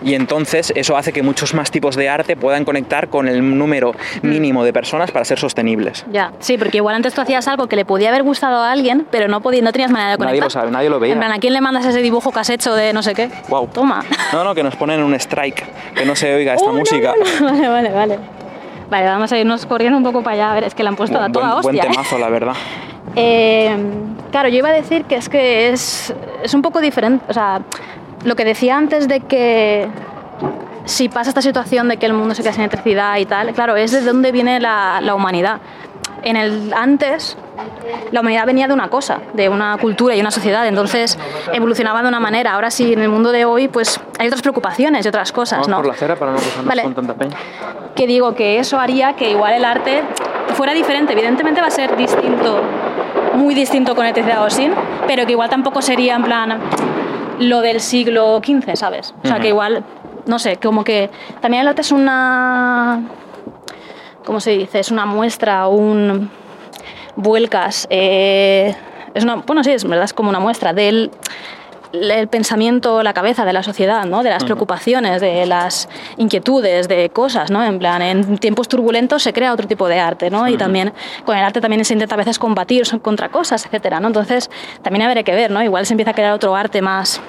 Y entonces eso hace que muchos más tipos de arte puedan conectar con el número mínimo de personas para ser sostenibles. Ya, sí, porque igual antes tú hacías algo que le podía haber gustado a alguien, pero no, podía, no tenías manera de conectar. Nadie lo sabe, nadie lo veía. En plan, ¿a quién le mandas ese dibujo que has hecho de no sé qué? Wow. Toma. No, no, que nos ponen un strike, que no se oiga esta [LAUGHS] Oh, música. no, no. Vale, vale, vale. Vale, vamos a irnos corriendo un poco para allá. A ver, es que la han puesto a Buen, toda buen- buen hostia. ¿eh? temazo, la verdad. [LAUGHS] Eh, claro, yo iba a decir que es que es, es un poco diferente. O sea, lo que decía antes de que si pasa esta situación de que el mundo se queda sin electricidad y tal, claro, es de dónde viene la, la humanidad. En el antes, la humanidad venía de una cosa, de una cultura y una sociedad, entonces evolucionaba de una manera. Ahora sí, en el mundo de hoy, pues hay otras preocupaciones y otras cosas, Vamos ¿no? por la acera para no Vale. con tanta peña. que digo que eso haría que igual el arte fuera diferente. Evidentemente va a ser distinto, muy distinto con electricidad o sin, pero que igual tampoco sería en plan lo del siglo XV, ¿sabes? O sea, Ujú. que igual, no sé, como que también el arte es una... ¿Cómo se dice? Es una muestra, un... vuelcas. eh, es una, bueno, sí, es verdad, es como una muestra del el pensamiento, la cabeza de la sociedad, ¿no? de las preocupaciones, de las inquietudes, de cosas, ¿no? En plan, en tiempos turbulentos se crea otro tipo de arte, ¿no? Y también con el arte también se intenta a veces combatir contra cosas, etcétera, ¿no? Entonces, también habrá que ver, ¿no? Igual se empieza a crear otro arte más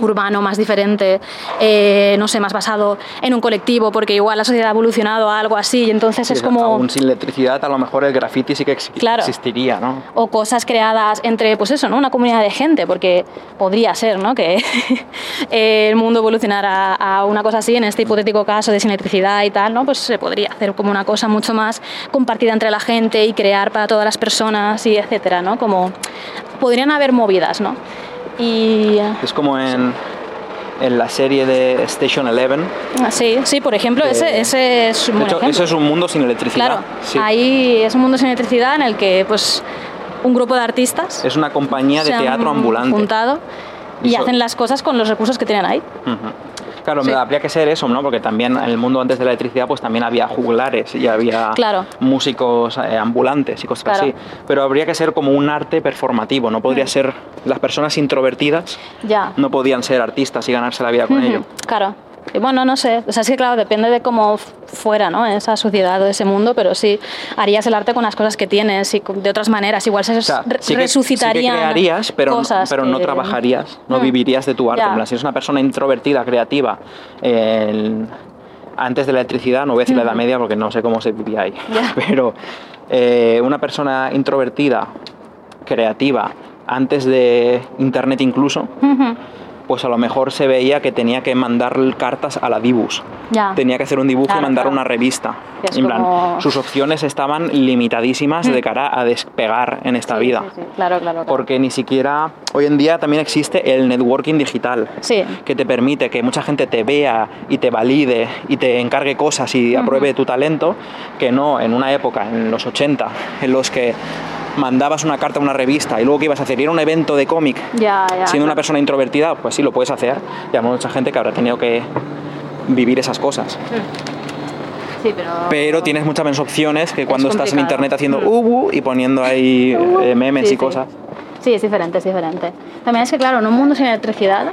urbano, más diferente, eh, no sé, más basado en un colectivo, porque igual la sociedad ha evolucionado a algo así, y entonces es Sí, como... Aún sin electricidad, a lo mejor el graffiti sí que ex- Claro. existiría, ¿no? o cosas creadas entre, pues eso, ¿no? Una comunidad de gente, porque podría ser, ¿no? Que [LAUGHS] el mundo evolucionara a una cosa así, en este hipotético caso de sin electricidad y tal, ¿no? Pues se podría hacer como una cosa mucho más compartida entre la gente y crear para todas las personas y etcétera, ¿no? Como podrían haber movidas, ¿no? Y Es como en, en la serie de Station Eleven. sí, sí, por ejemplo, Que- ese, ese es un De buen hecho, ejemplo. eso es un mundo sin electricidad. Claro, Sí. ahí es un mundo sin electricidad en el que, pues, un grupo de artistas Es una compañía de teatro ambulante. juntado y Eso- hacen las cosas con los recursos que tienen ahí. Ujú. Claro, Sí. habría que ser eso, ¿no? Porque también en el mundo antes de la electricidad, pues también había juglares y había Claro. músicos eh, ambulantes y cosas Claro. así. Pero habría que ser como un arte performativo, no podría ser las personas introvertidas Ya. no podían ser artistas y ganarse la vida con ello. Claro. Y bueno, no sé. O sea, es que claro, depende de cómo fuera, ¿no? Esa sociedad o ese mundo, pero sí harías el arte con las cosas que tienes y de otras maneras. Igual se O sea, sí que, sí que crearías, pero, cosas pero no trabajarías, no Mm. vivirías de tu arte. Plan, si eres una persona introvertida, creativa, el- antes de la electricidad, no voy a decir la edad media porque no sé cómo se vivía ahí, [LAUGHS] pero eh, una persona introvertida, creativa, antes de Internet incluso, pues a lo mejor se veía que tenía que mandar cartas a la Dibus. Ya. Tenía que hacer un dibujo Claro, y mandar claro. una revista. En plan, como- sus opciones estaban limitadísimas de cara a despegar en esta Sí, vida. sí, sí. Claro, claro. claro. Porque ni siquiera hoy en día también existe el networking digital. Sí. Que te permite que mucha gente te vea y te valide y te encargue cosas y apruebe tu talento, que no en una época, en los 80, en los que mandabas una carta a una revista y luego que ibas a hacer, ir a un evento de cómic, Ya, ya. siendo una persona introvertida, pues sí, lo puedes hacer. Y hay mucha gente que habrá tenido que vivir esas cosas. Sí, pero. Pero tienes muchas menos opciones que cuando estás en internet haciendo Mm. ubu y poniendo ahí eh, memes Sí, y sí. cosas. Sí, es diferente, es diferente. También es que, claro, en un mundo sin electricidad,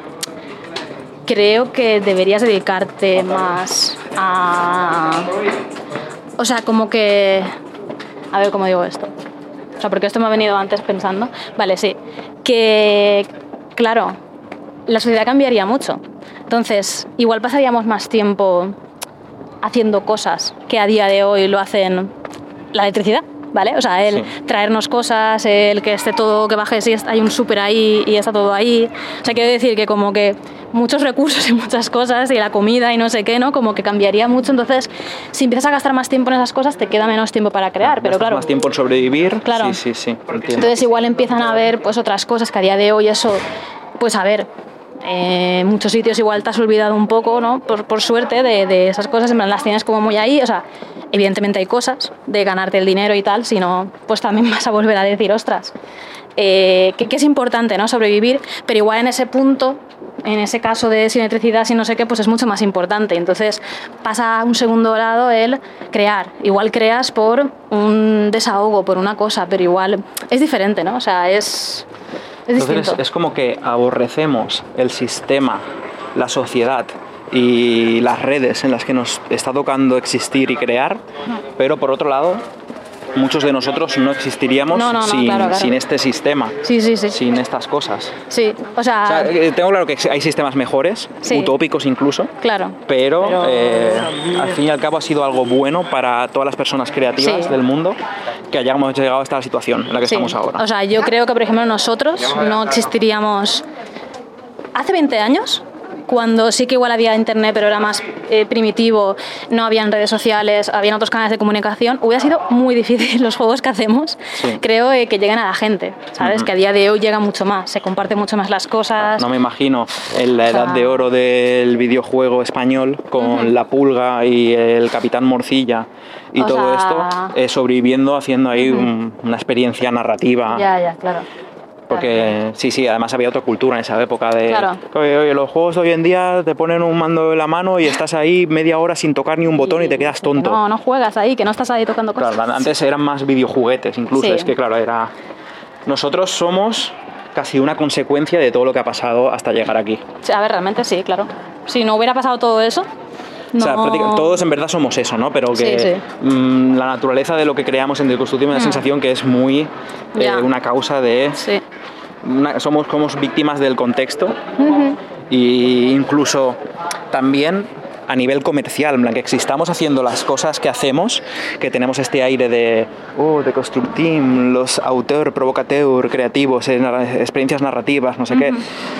creo que deberías dedicarte más a. O sea, como que. A ver cómo digo esto. O sea, porque esto me ha venido antes pensando. Vale, sí. Que, claro, la sociedad cambiaría mucho. Entonces, igual pasaríamos más tiempo haciendo cosas que a día de hoy lo hacen la electricidad, ¿vale? O sea, el Sí. traernos cosas, el que esté todo, que bajes y hay un súper ahí y está todo ahí. O sea, quiero decir que como que muchos recursos y muchas cosas y la comida y no sé qué, ¿no? Como que cambiaría mucho. Entonces, si empiezas a gastar más tiempo en esas cosas, te queda menos tiempo para crear. Pero Gastas claro, más tiempo en sobrevivir. Claro. Sí, sí, sí. entiendo. entonces igual empiezan a ver pues otras cosas que a día de hoy eso, pues a ver, eh, en muchos sitios igual te has olvidado un poco, ¿no? Por, por suerte de, de esas cosas, en plan, las tienes como muy ahí, o sea, evidentemente hay cosas de ganarte el dinero y tal, si no, pues también [LAUGHS] vas a volver a decir, ostras, eh, que, que es importante, ¿no? Sobrevivir, pero igual en ese punto, en ese caso de sin electricidad, sin no sé qué, pues es mucho más importante. Entonces pasa a un segundo lado el crear. Igual creas por un desahogo, por una cosa, pero igual es diferente, ¿no? O sea, es, es Entonces es como que aborrecemos el sistema, la sociedad y las redes en las que nos está tocando existir y crear, pero por otro lado, muchos de nosotros no existiríamos No, no, no, sin, claro, claro. sin este sistema, Sí, sí, sí. sin estas cosas. Sí, o sea, O sea, eh, tengo claro que hay sistemas mejores, utópicos incluso, claro. pero, Pero- eh, al fin y al cabo ha sido algo bueno para todas las personas creativas del mundo que hayamos llegado a esta situación en la que estamos ahora. O sea, yo creo que, por ejemplo, nosotros no existiríamos hace 20 años, cuando sí que igual había internet, pero era más eh, primitivo, no habían redes sociales, habían otros canales de comunicación, hubiera sido muy difícil [LAUGHS] los juegos que hacemos, Sí. creo, eh, que lleguen a la gente, ¿sabes? Que a día de hoy llega mucho más, se comparten mucho más las cosas. No me imagino en la O sea- edad de oro del videojuego español con la pulga y el capitán morcilla y O todo sea- esto, eh, sobreviviendo, haciendo ahí un- una experiencia narrativa. Ya, ya, claro. Porque sí, sí, además había otra cultura en esa época de... Claro. Oye, oye, los juegos de hoy en día te ponen un mando en la mano y [LAUGHS] estás ahí media hora sin tocar ni un botón y te quedas tonto. No, no juegas ahí, que no estás ahí tocando cosas. Claro, antes eran más videojuguetes incluso, Sí. es que claro, era... Nosotros somos casi una consecuencia de todo lo que ha pasado hasta llegar aquí. A ver, realmente sí, claro. Si no hubiera pasado todo eso, no... O sea, todos en verdad somos eso, ¿no? Pero que Sí, sí. mm, la naturaleza de lo que creamos en Deconstructive me da la Mm. sensación que es muy eh, una causa de... Sí. Una- somos como víctimas del contexto Ujú. y incluso también a nivel comercial, en plan que existamos haciendo las cosas que hacemos, que tenemos este aire de, oh, de constructim, los autor, provocateur, creativos, eh, experiencias narrativas, no sé qué,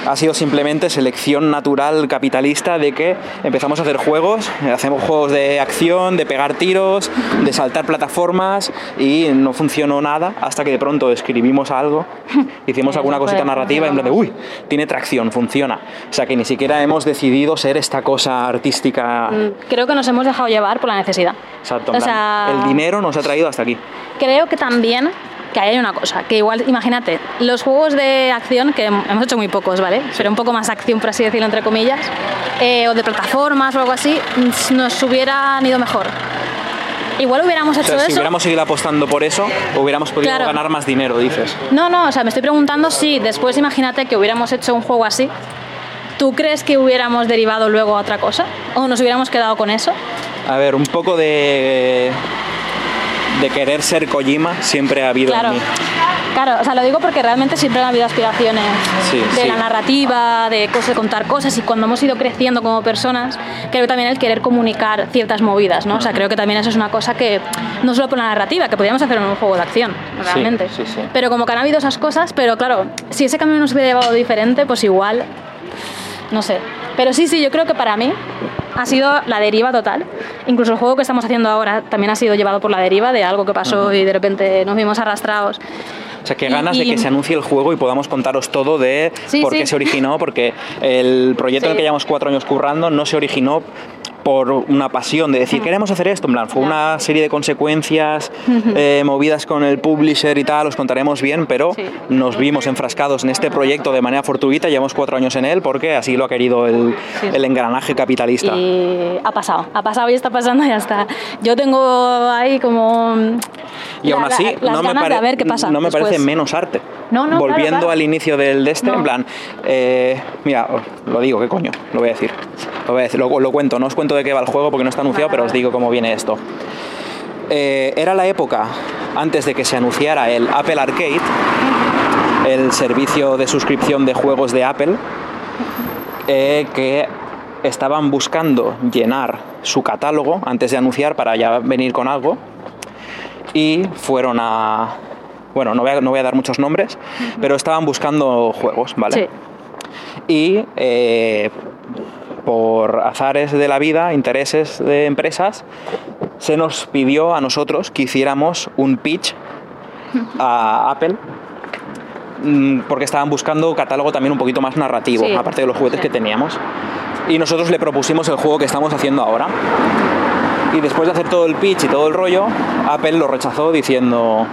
ha sido simplemente selección natural capitalista de que empezamos a hacer juegos, eh, hacemos juegos de acción, de pegar tiros, de saltar plataformas y no funcionó nada hasta que de pronto escribimos algo, [LAUGHS] hicimos alguna cosita narrativa y en plan de, uy, tiene tracción, funciona. O sea que ni siquiera hemos decidido ser esta cosa artística. Mm, Creo que nos hemos dejado llevar por la necesidad. Exacto. O sea, el dinero nos ha traído hasta aquí. Creo que también que hay una cosa, que igual, imagínate, los juegos de acción, que hemos hecho muy pocos, ¿vale? Pero un poco más acción, por así decirlo, entre comillas, eh, o de plataformas o algo así, mm, nos hubieran ido mejor. Igual hubiéramos O hecho sea, si eso. hubiéramos seguido apostando por eso, hubiéramos podido Claro. ganar más dinero, dices. No, no, o sea, me estoy preguntando si después imagínate que hubiéramos hecho un juego así. ¿Tú crees que hubiéramos derivado luego a otra cosa? ¿O nos hubiéramos quedado con eso? A ver, un poco de. de querer ser Kojima siempre ha habido Claro. en mí. Claro, o sea, lo digo porque realmente siempre han habido aspiraciones Sí, de sí. la narrativa, de, cosas, de contar cosas y cuando hemos ido creciendo como personas, creo que también el querer comunicar ciertas movidas, ¿no? O sea, creo que también eso es una cosa que no solo por la narrativa, que podríamos hacer en un juego de acción, realmente. sí, sí. Pero como que han habido esas cosas, pero claro, si ese camino nos hubiera llevado diferente, pues igual, no sé. Pero sí, sí, yo creo que para mí ha sido la deriva total. Incluso el juego que estamos haciendo ahora también ha sido llevado por la deriva de algo que pasó y de repente nos vimos arrastrados. O sea, que Y- ganas de que se anuncie el juego y podamos contaros todo de Sí, por sí. qué se originó, porque el proyecto en el que llevamos cuatro años currando no se originó por una pasión de decir queremos hacer esto, en plan, fue una serie de consecuencias eh, movidas con el publisher y tal, os contaremos bien, pero Sí. nos vimos enfrascados en este proyecto de manera fortuita, llevamos cuatro años en él porque así lo ha querido el, Sí. el engranaje capitalista. Y ha pasado, ha pasado y está pasando y ya está. Yo tengo ahí como... Y aún la- así, no, me, ganas de pare- a ver qué pasa no me parece menos arte. No, no, Volviendo claro, claro. al inicio del de este, No. en plan, eh, mira, lo digo, ¿qué coño? Lo voy a decir. Lo voy a decir, lo, lo cuento, no os cuento de qué va el juego porque no está anunciado, Vale, pero os digo cómo viene esto. Eh, era la época antes de que se anunciara el Apple Arcade, el servicio de suscripción de juegos de Apple, eh, que estaban buscando llenar su catálogo antes de anunciar para ya venir con algo y fueron a... Bueno, no voy a, no voy a dar muchos nombres, pero estaban buscando juegos, ¿vale? Sí. Y eh, por azares de la vida, intereses de empresas, se nos pidió a nosotros que hiciéramos un pitch a Apple mm, porque estaban buscando catálogo también un poquito más narrativo, Sí. aparte de los juguetes Sí. que teníamos. Y nosotros le propusimos el juego que estamos haciendo ahora. Y después de hacer todo el pitch y todo el rollo, Apple lo rechazó diciendo,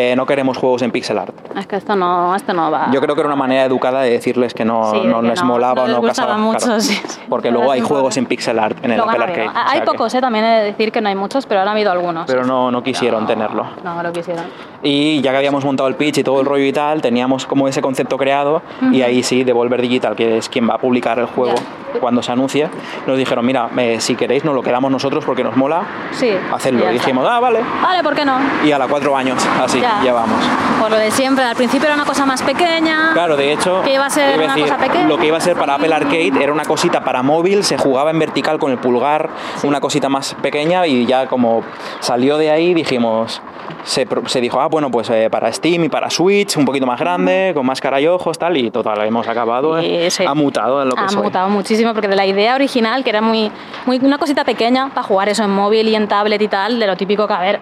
eh, no queremos juegos en pixel art. Es que esto no, esto no va. Yo creo que era una manera educada de decirles que no, Sí, no que les no- molaba no o les no casaba. mucho, claro. sí. Porque luego hay juegos en pixel art en el Apple. Arcade. o Hay sea que- pocos, ¿eh? también he de decir que no hay muchos, pero han habido algunos. pero no, no quisieron tenerlo. No, no lo quisieron. Y ya que habíamos montado el pitch y todo el rollo y tal, teníamos como ese concepto creado y ahí sí, Devolver Digital, que es quien va a publicar el juego, cuando se anuncie, nos dijeron, mira, eh, si queréis nos lo quedamos nosotros porque nos mola Sí. hacerlo. y dijimos, ah, vale. Vale, ¿por qué no? Y a la cuatro años, así, Ya. Ya vamos. Por lo de siempre, al principio era una cosa más pequeña. Claro, de hecho, Que iba a ser cosa pequeña. lo que iba a ser para Apple Arcade era una cosita para móvil, se jugaba en vertical con el pulgar, una cosita más pequeña y ya como salió de ahí dijimos, se, se dijo, ah, bueno, pues eh, para Steam y para Switch, un poquito más grande, con más cara y ojos, tal, y total, hemos acabado, eh, Y sí. ha mutado en lo que ha soy. mutado muchísimo porque de la idea original, que era muy, muy una cosita pequeña para jugar eso en móvil y en tablet y tal, de lo típico que a ver,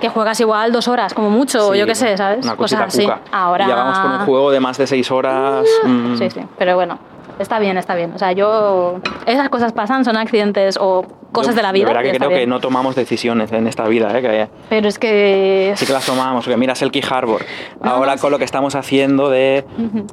que juegas igual dos horas, como mucho, o Sí, yo qué sé, ¿sabes? Una cosita Cosas así. Ahora. Y ya vamos con un juego de más de seis horas. mm, Sí, sí, pero bueno, está bien, está bien. O sea, yo. Esas cosas pasan, son accidentes o cosas yo de la vida. verdad y que creo que no tomamos decisiones en esta vida, eh, que Pero es que. sí que las tomamos, porque mira Selkie Harbor. No, Ahora no, con lo que estamos haciendo de...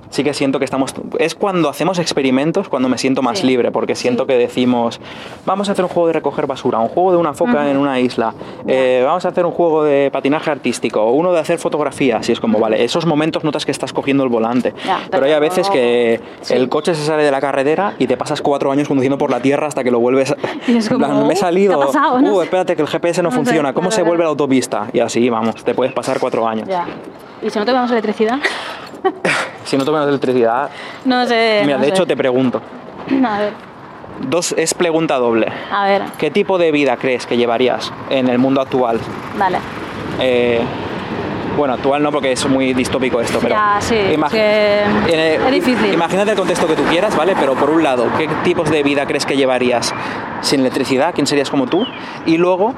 Sí que siento que estamos... Es cuando hacemos experimentos cuando me siento más Sí. libre, porque siento Sí. que decimos, vamos a hacer un juego de recoger basura, un juego de una foca en una isla, eh, vamos a hacer un juego de patinaje artístico, o uno de hacer fotografías, y es como, vale, esos momentos notas que estás cogiendo el volante. Pero hay a veces que el coche se sale de la carretera y te pasas cuatro años conduciendo por la tierra hasta que lo vuelves... Y es [LAUGHS] en como, plan, me he "Uh, salido, uh, sé". espérate que el GPS no, No sé, funciona, ¿cómo se vuelve la autopista? Y así, vamos, te puedes pasar cuatro años. Ya. ¿Y si no tenemos electricidad? [LAUGHS] Si no tomas electricidad. No sé. Mira, no de sé. hecho te pregunto. A ver. Dos, es pregunta doble. A ver. ¿Qué tipo de vida crees que llevarías en el mundo actual? Dale. Eh, bueno, actual no porque es muy distópico esto, pero... Ya, sí, imagi- que eh, es difícil. Imagínate el contexto que tú quieras, ¿vale? Pero por un lado, ¿qué tipos de vida crees que llevarías sin electricidad? ¿Quién serías como tú? Y luego,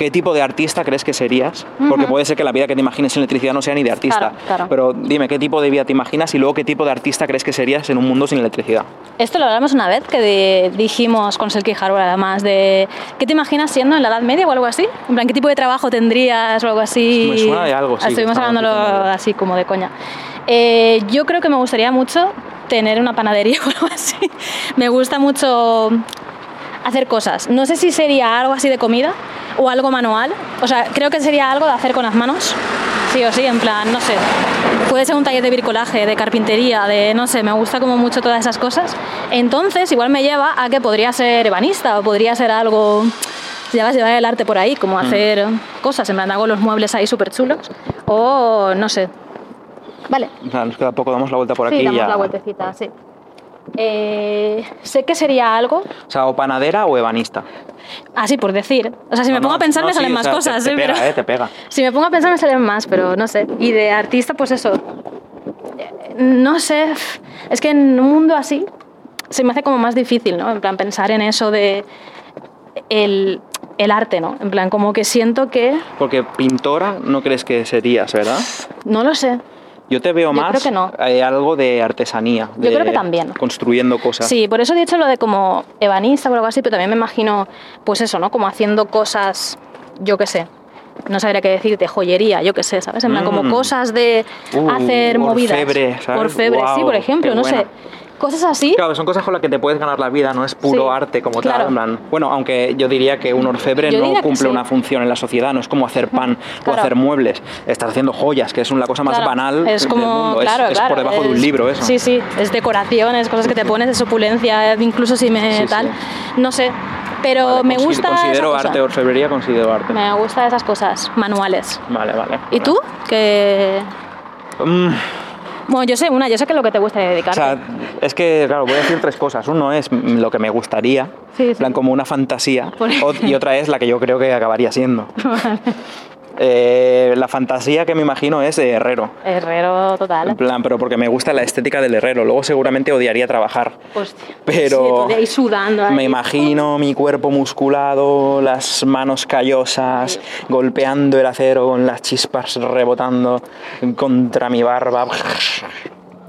¿qué tipo de artista crees que serías? Porque puede ser que la vida que te imagines sin electricidad no sea ni de artista. Claro, claro. Pero dime, ¿qué tipo de vida te imaginas? Y luego, ¿qué tipo de artista crees que serías en un mundo sin electricidad? Esto lo hablamos una vez que de- dijimos con Selkie Harbour además de ¿qué te imaginas siendo en la Edad Media o algo así? En plan, ¿qué tipo de trabajo tendrías o algo así? Me suena de algo, sí, Estuvimos hablándolo así como de coña. Eh, yo creo que me gustaría mucho tener una panadería [LAUGHS] o algo así. Me gusta mucho hacer cosas. No sé si sería algo así de comida o algo manual. O sea, creo que sería algo de hacer con las manos. Sí o sí, en plan, no sé. Puede ser un taller de bricolaje, de carpintería, de no sé, me gusta como mucho todas esas cosas. Entonces, igual me lleva a que podría ser ebanista o podría ser algo. Llevas llevar el arte por ahí, como hacer cosas, en plan, hago los muebles ahí súper chulos. O no sé. Vale, O sea, nos queda poco, damos la vuelta por sí, aquí y damos ya. la vueltecita, sí. Eh, sé que sería algo O sea, o panadera o ebanista. Así por decir. O sea, si me No, pongo no, a pensar no, me sí, salen o más sea, te- cosas, te ¿eh? pega, Pero- eh, te pega. [LAUGHS] Si me pongo a pensar me salen más, pero no sé. Y de artista, pues eso. No sé. Es que en un mundo así se me hace como más difícil, ¿no? En plan, pensar en eso de el, el arte, ¿no? En plan, como que siento que... Porque pintora no crees que serías, ¿verdad? No lo sé. Yo te veo Yo más creo que no. eh, algo de artesanía. Yo de creo que también. Construyendo cosas. Sí, por eso he dicho lo de como ebanista o algo así, pero también me imagino, pues eso, ¿no? Como haciendo cosas, yo qué sé. No sabría qué decirte, joyería, yo qué sé, ¿sabes? En plan, como Mm. cosas de Uh, hacer movidas. orfebre, ¿sabes? Orfebre, sí, Guau, por ejemplo, no buena. sé. Cosas así. Claro, son cosas con las que te puedes ganar la vida, no es puro Sí, arte como claro. tal. en plan- Bueno, aunque yo diría que un orfebre Yo no cumple sí. una función en la sociedad, no es como hacer pan o hacer muebles. Estás haciendo joyas, que es la cosa más Claro, banal es como, del mundo. Es- claro, es, claro, por debajo de un libro eso. Sí, sí, es decoración, es cosas que te pones, es opulencia, incluso si me Sí, tal, sí. no sé, pero Vale, me gusta Considero esa cosa. arte, orfebrería considero arte. Me gusta esas cosas manuales. Vale, vale. ¿Y vale. tú? Que Mm, bueno, yo sé una, yo sé que es lo que te gusta O dedicarte. sea, es que, claro, voy a decir tres cosas. Uno es lo que me gustaría, Sí, plan como una fantasía, Por- o- y otra es la que yo creo que acabaría siendo. [LAUGHS] Eh, la fantasía que me imagino es de herrero. Herrero total. En plan, pero porque me gusta la estética del herrero. Luego seguramente odiaría trabajar. Hostia. Pero Sí, todo ahí sudando. ahí. me imagino mi cuerpo musculado, las manos callosas, golpeando el acero con las chispas rebotando contra mi barba.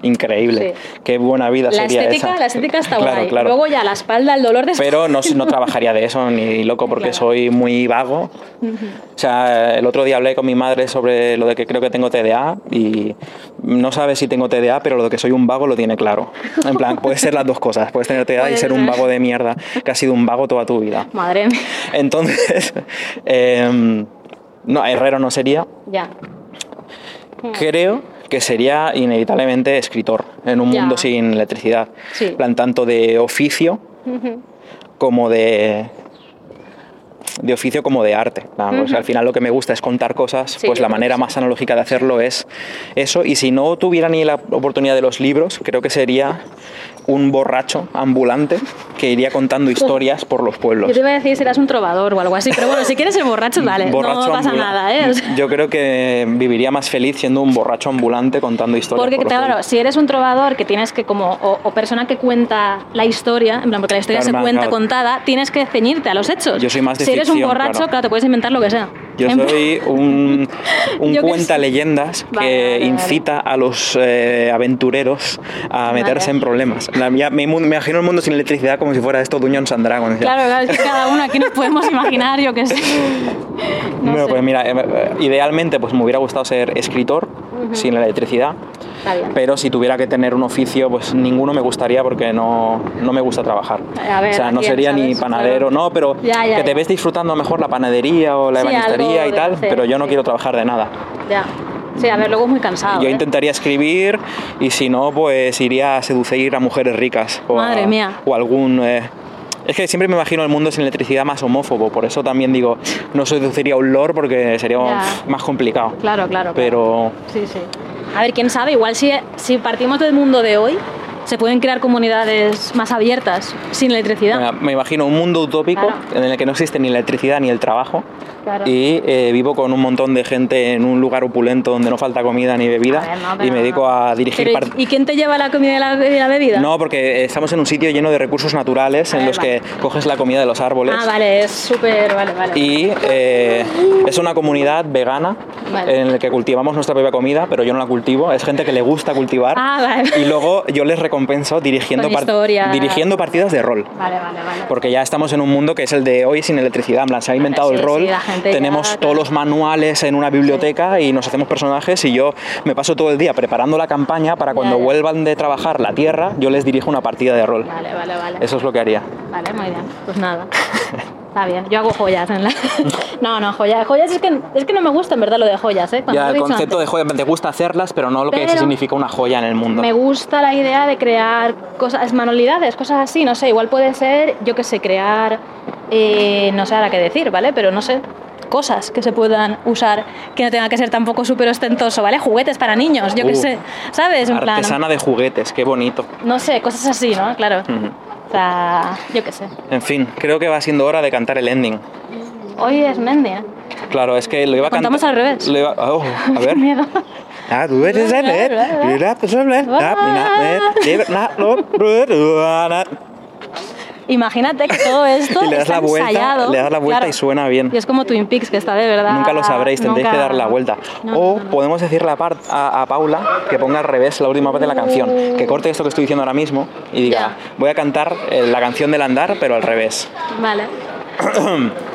Increíble. Qué buena vida La sería estética, esa. la estética está Claro, guay. claro. Luego ya la espalda, el dolor de Pero no, no trabajaría de eso ni loco porque Claro. soy muy vago. O sea, el otro día hablé con mi madre sobre lo de que creo que tengo TDA y no sabe si tengo TDA, pero lo de que soy un vago lo tiene claro. En plan, puede ser las dos cosas. Puedes tener TDA y ser un vago de mierda, que has sido un vago toda tu vida. Madre mía. Entonces, [LAUGHS] em, no, herrero no sería. Ya. Creo que sería inevitablemente escritor en un Ya. mundo sin electricidad. Sí. Plan, tanto de oficio como de de oficio como de arte. Pues al final lo que me gusta es contar cosas, Sí, pues la manera sí. más analógica de hacerlo es eso. Y si no tuviera ni la oportunidad de los libros, creo que sería un borracho ambulante que iría contando historias por los pueblos. Yo te iba a decir si eras un trovador o algo así, pero bueno, si quieres ser borracho, vale, Borracho no pasa nada, ¿eh? O sea, Yo creo que viviría más feliz siendo un borracho ambulante contando historias. Porque por claro, pueblos. si eres un trovador que tienes que como o, o persona que cuenta la historia, en plan porque la historia Claro, se cuenta claro. contada, tienes que ceñirte a los hechos. Yo soy más de Si eres un borracho, claro. claro. te puedes inventar lo que sea. Yo En- soy un, [LAUGHS] un Yo que cuenta sé. leyendas Vale, que vale, vale. incita a los eh, aventureros a meterse en problemas. La- ya me, me imagino el mundo sin electricidad como si fuera esto Dungeons and Dragons. ya. Claro, claro, es que cada uno aquí nos podemos imaginar, yo qué sé. [LAUGHS] No Bueno, sé. pues mira, eh, idealmente pues me hubiera gustado ser escritor sin la electricidad, pero si tuviera que tener un oficio, pues ninguno me gustaría porque no, no me gusta trabajar. Ver, o sea, ¿a no sería ni panadero, Claro. no, pero Ya, ya, que te ves disfrutando mejor la panadería o la Sí, ebanistería y tal, hacer, pero yo no sí. quiero trabajar de nada. Ya. Sí, a ver, luego es muy cansado. Yo ¿eh? intentaría escribir y si no, pues iría a seducir a mujeres ricas. O a- Madre mía. O algún... eh, Es que siempre me imagino el mundo sin electricidad más homófobo, por eso también digo, no seduciría a un lord porque sería Ya. más complicado. Claro, claro. claro. Pero Sí, sí. A ver, quién sabe, igual si, si partimos del mundo de hoy, se pueden crear comunidades más abiertas sin electricidad. Venga, me imagino un mundo utópico Claro. en el que no existe ni la electricidad ni el trabajo Claro. y eh, vivo con un montón de gente en un lugar opulento donde no falta comida ni bebida A ver, no, y me dedico a dirigir Pero, ¿y- ¿Y quién te lleva la comida y la, bebida? No, porque estamos en un sitio lleno de recursos naturales en los vale. que coges la comida de los árboles Ah, vale, es súper. Vale, vale. y eh, es una comunidad vegana Vale. en la que cultivamos nuestra propia comida, pero yo no la cultivo. Es gente que le gusta cultivar Ah, vale. y luego yo les recompenso dirigiendo, historias. dirigiendo partidas de rol. Vale, vale, vale. Porque ya estamos en un mundo que es el de hoy sin electricidad. En plan, se ha inventado sí, el rol, sí, ya, tenemos claro. todos los manuales en una biblioteca y nos hacemos personajes y yo me paso todo el día preparando la campaña para cuando vuelvan de trabajar la tierra, yo les dirijo una partida de rol. Vale, vale, vale. Eso es lo que haría. Vale, muy bien. Pues nada. [LAUGHS] Está bien. Yo hago joyas en la. [LAUGHS] No, no, joyas. Joyas es que, es que no me gusta en verdad lo de joyas, ¿eh? Cuando Ya el concepto de antes. joya, te gusta hacerlas, pero no lo que significa una joya en el mundo. Me gusta la idea de crear cosas, manualidades, cosas así, no sé, igual puede ser, yo qué sé, crear, eh, no sé ahora qué decir, ¿vale? Pero no sé, cosas que se puedan usar que no tenga que ser tampoco súper ostentoso, ¿vale? Juguetes para niños, yo qué Uh, sé, ¿sabes? En plan, Artesana de juguetes, qué bonito. no sé, cosas así, ¿no? Claro. Ujú. O sea, yo qué sé. En fin, creo que va siendo hora de cantar el ending. Hoy es Mendy, ¿eh? Claro, es que lo iba a cantar. contamos al revés. Lo iba- oh, [LAUGHS] a ver. Qué miedo. Imagínate que todo [LAUGHS] esto Y le das está la vuelta, ensayado. le das la vuelta Claro. y suena bien. Y es como Twin Peaks, que está de verdad. Nunca lo sabréis, tendréis nunca- que darle la vuelta. No, o no, no. podemos decirle a, Par- a, a Paula que ponga al revés la última parte de la canción. Que corte esto que estoy diciendo ahora mismo y diga, voy a cantar eh, la canción del andar, pero al revés. Vale. [COUGHS]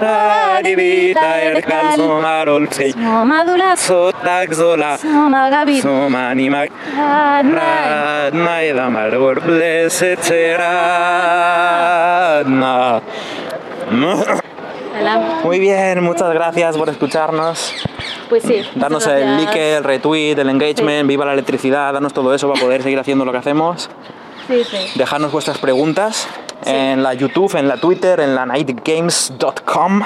radivita erkalzon arolzei, Madula zotak zola, Sona Gabi. zomanimak, radna edamar blesetse radna. Muy bien, muchas gracias por escucharnos. Pues sí. Darnos el like, el retweet, el engagement, viva la electricidad, darnos todo eso para poder seguir haciendo lo que hacemos. Sí, sí. Dejarnos vuestras preguntas en la YouTube, en la Twitter, en la nightgames.com.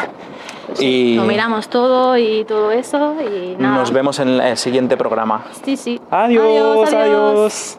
Y Lo miramos todo y todo eso y nada. nos vemos en el siguiente programa. Sí, sí. Adiós, adiós.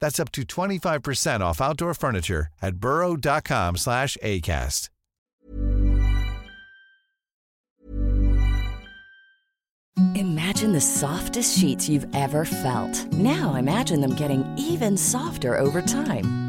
That's up to 25% off outdoor furniture at burrow.com slash ACAST. Imagine the softest sheets you've ever felt. Now imagine them getting even softer over time.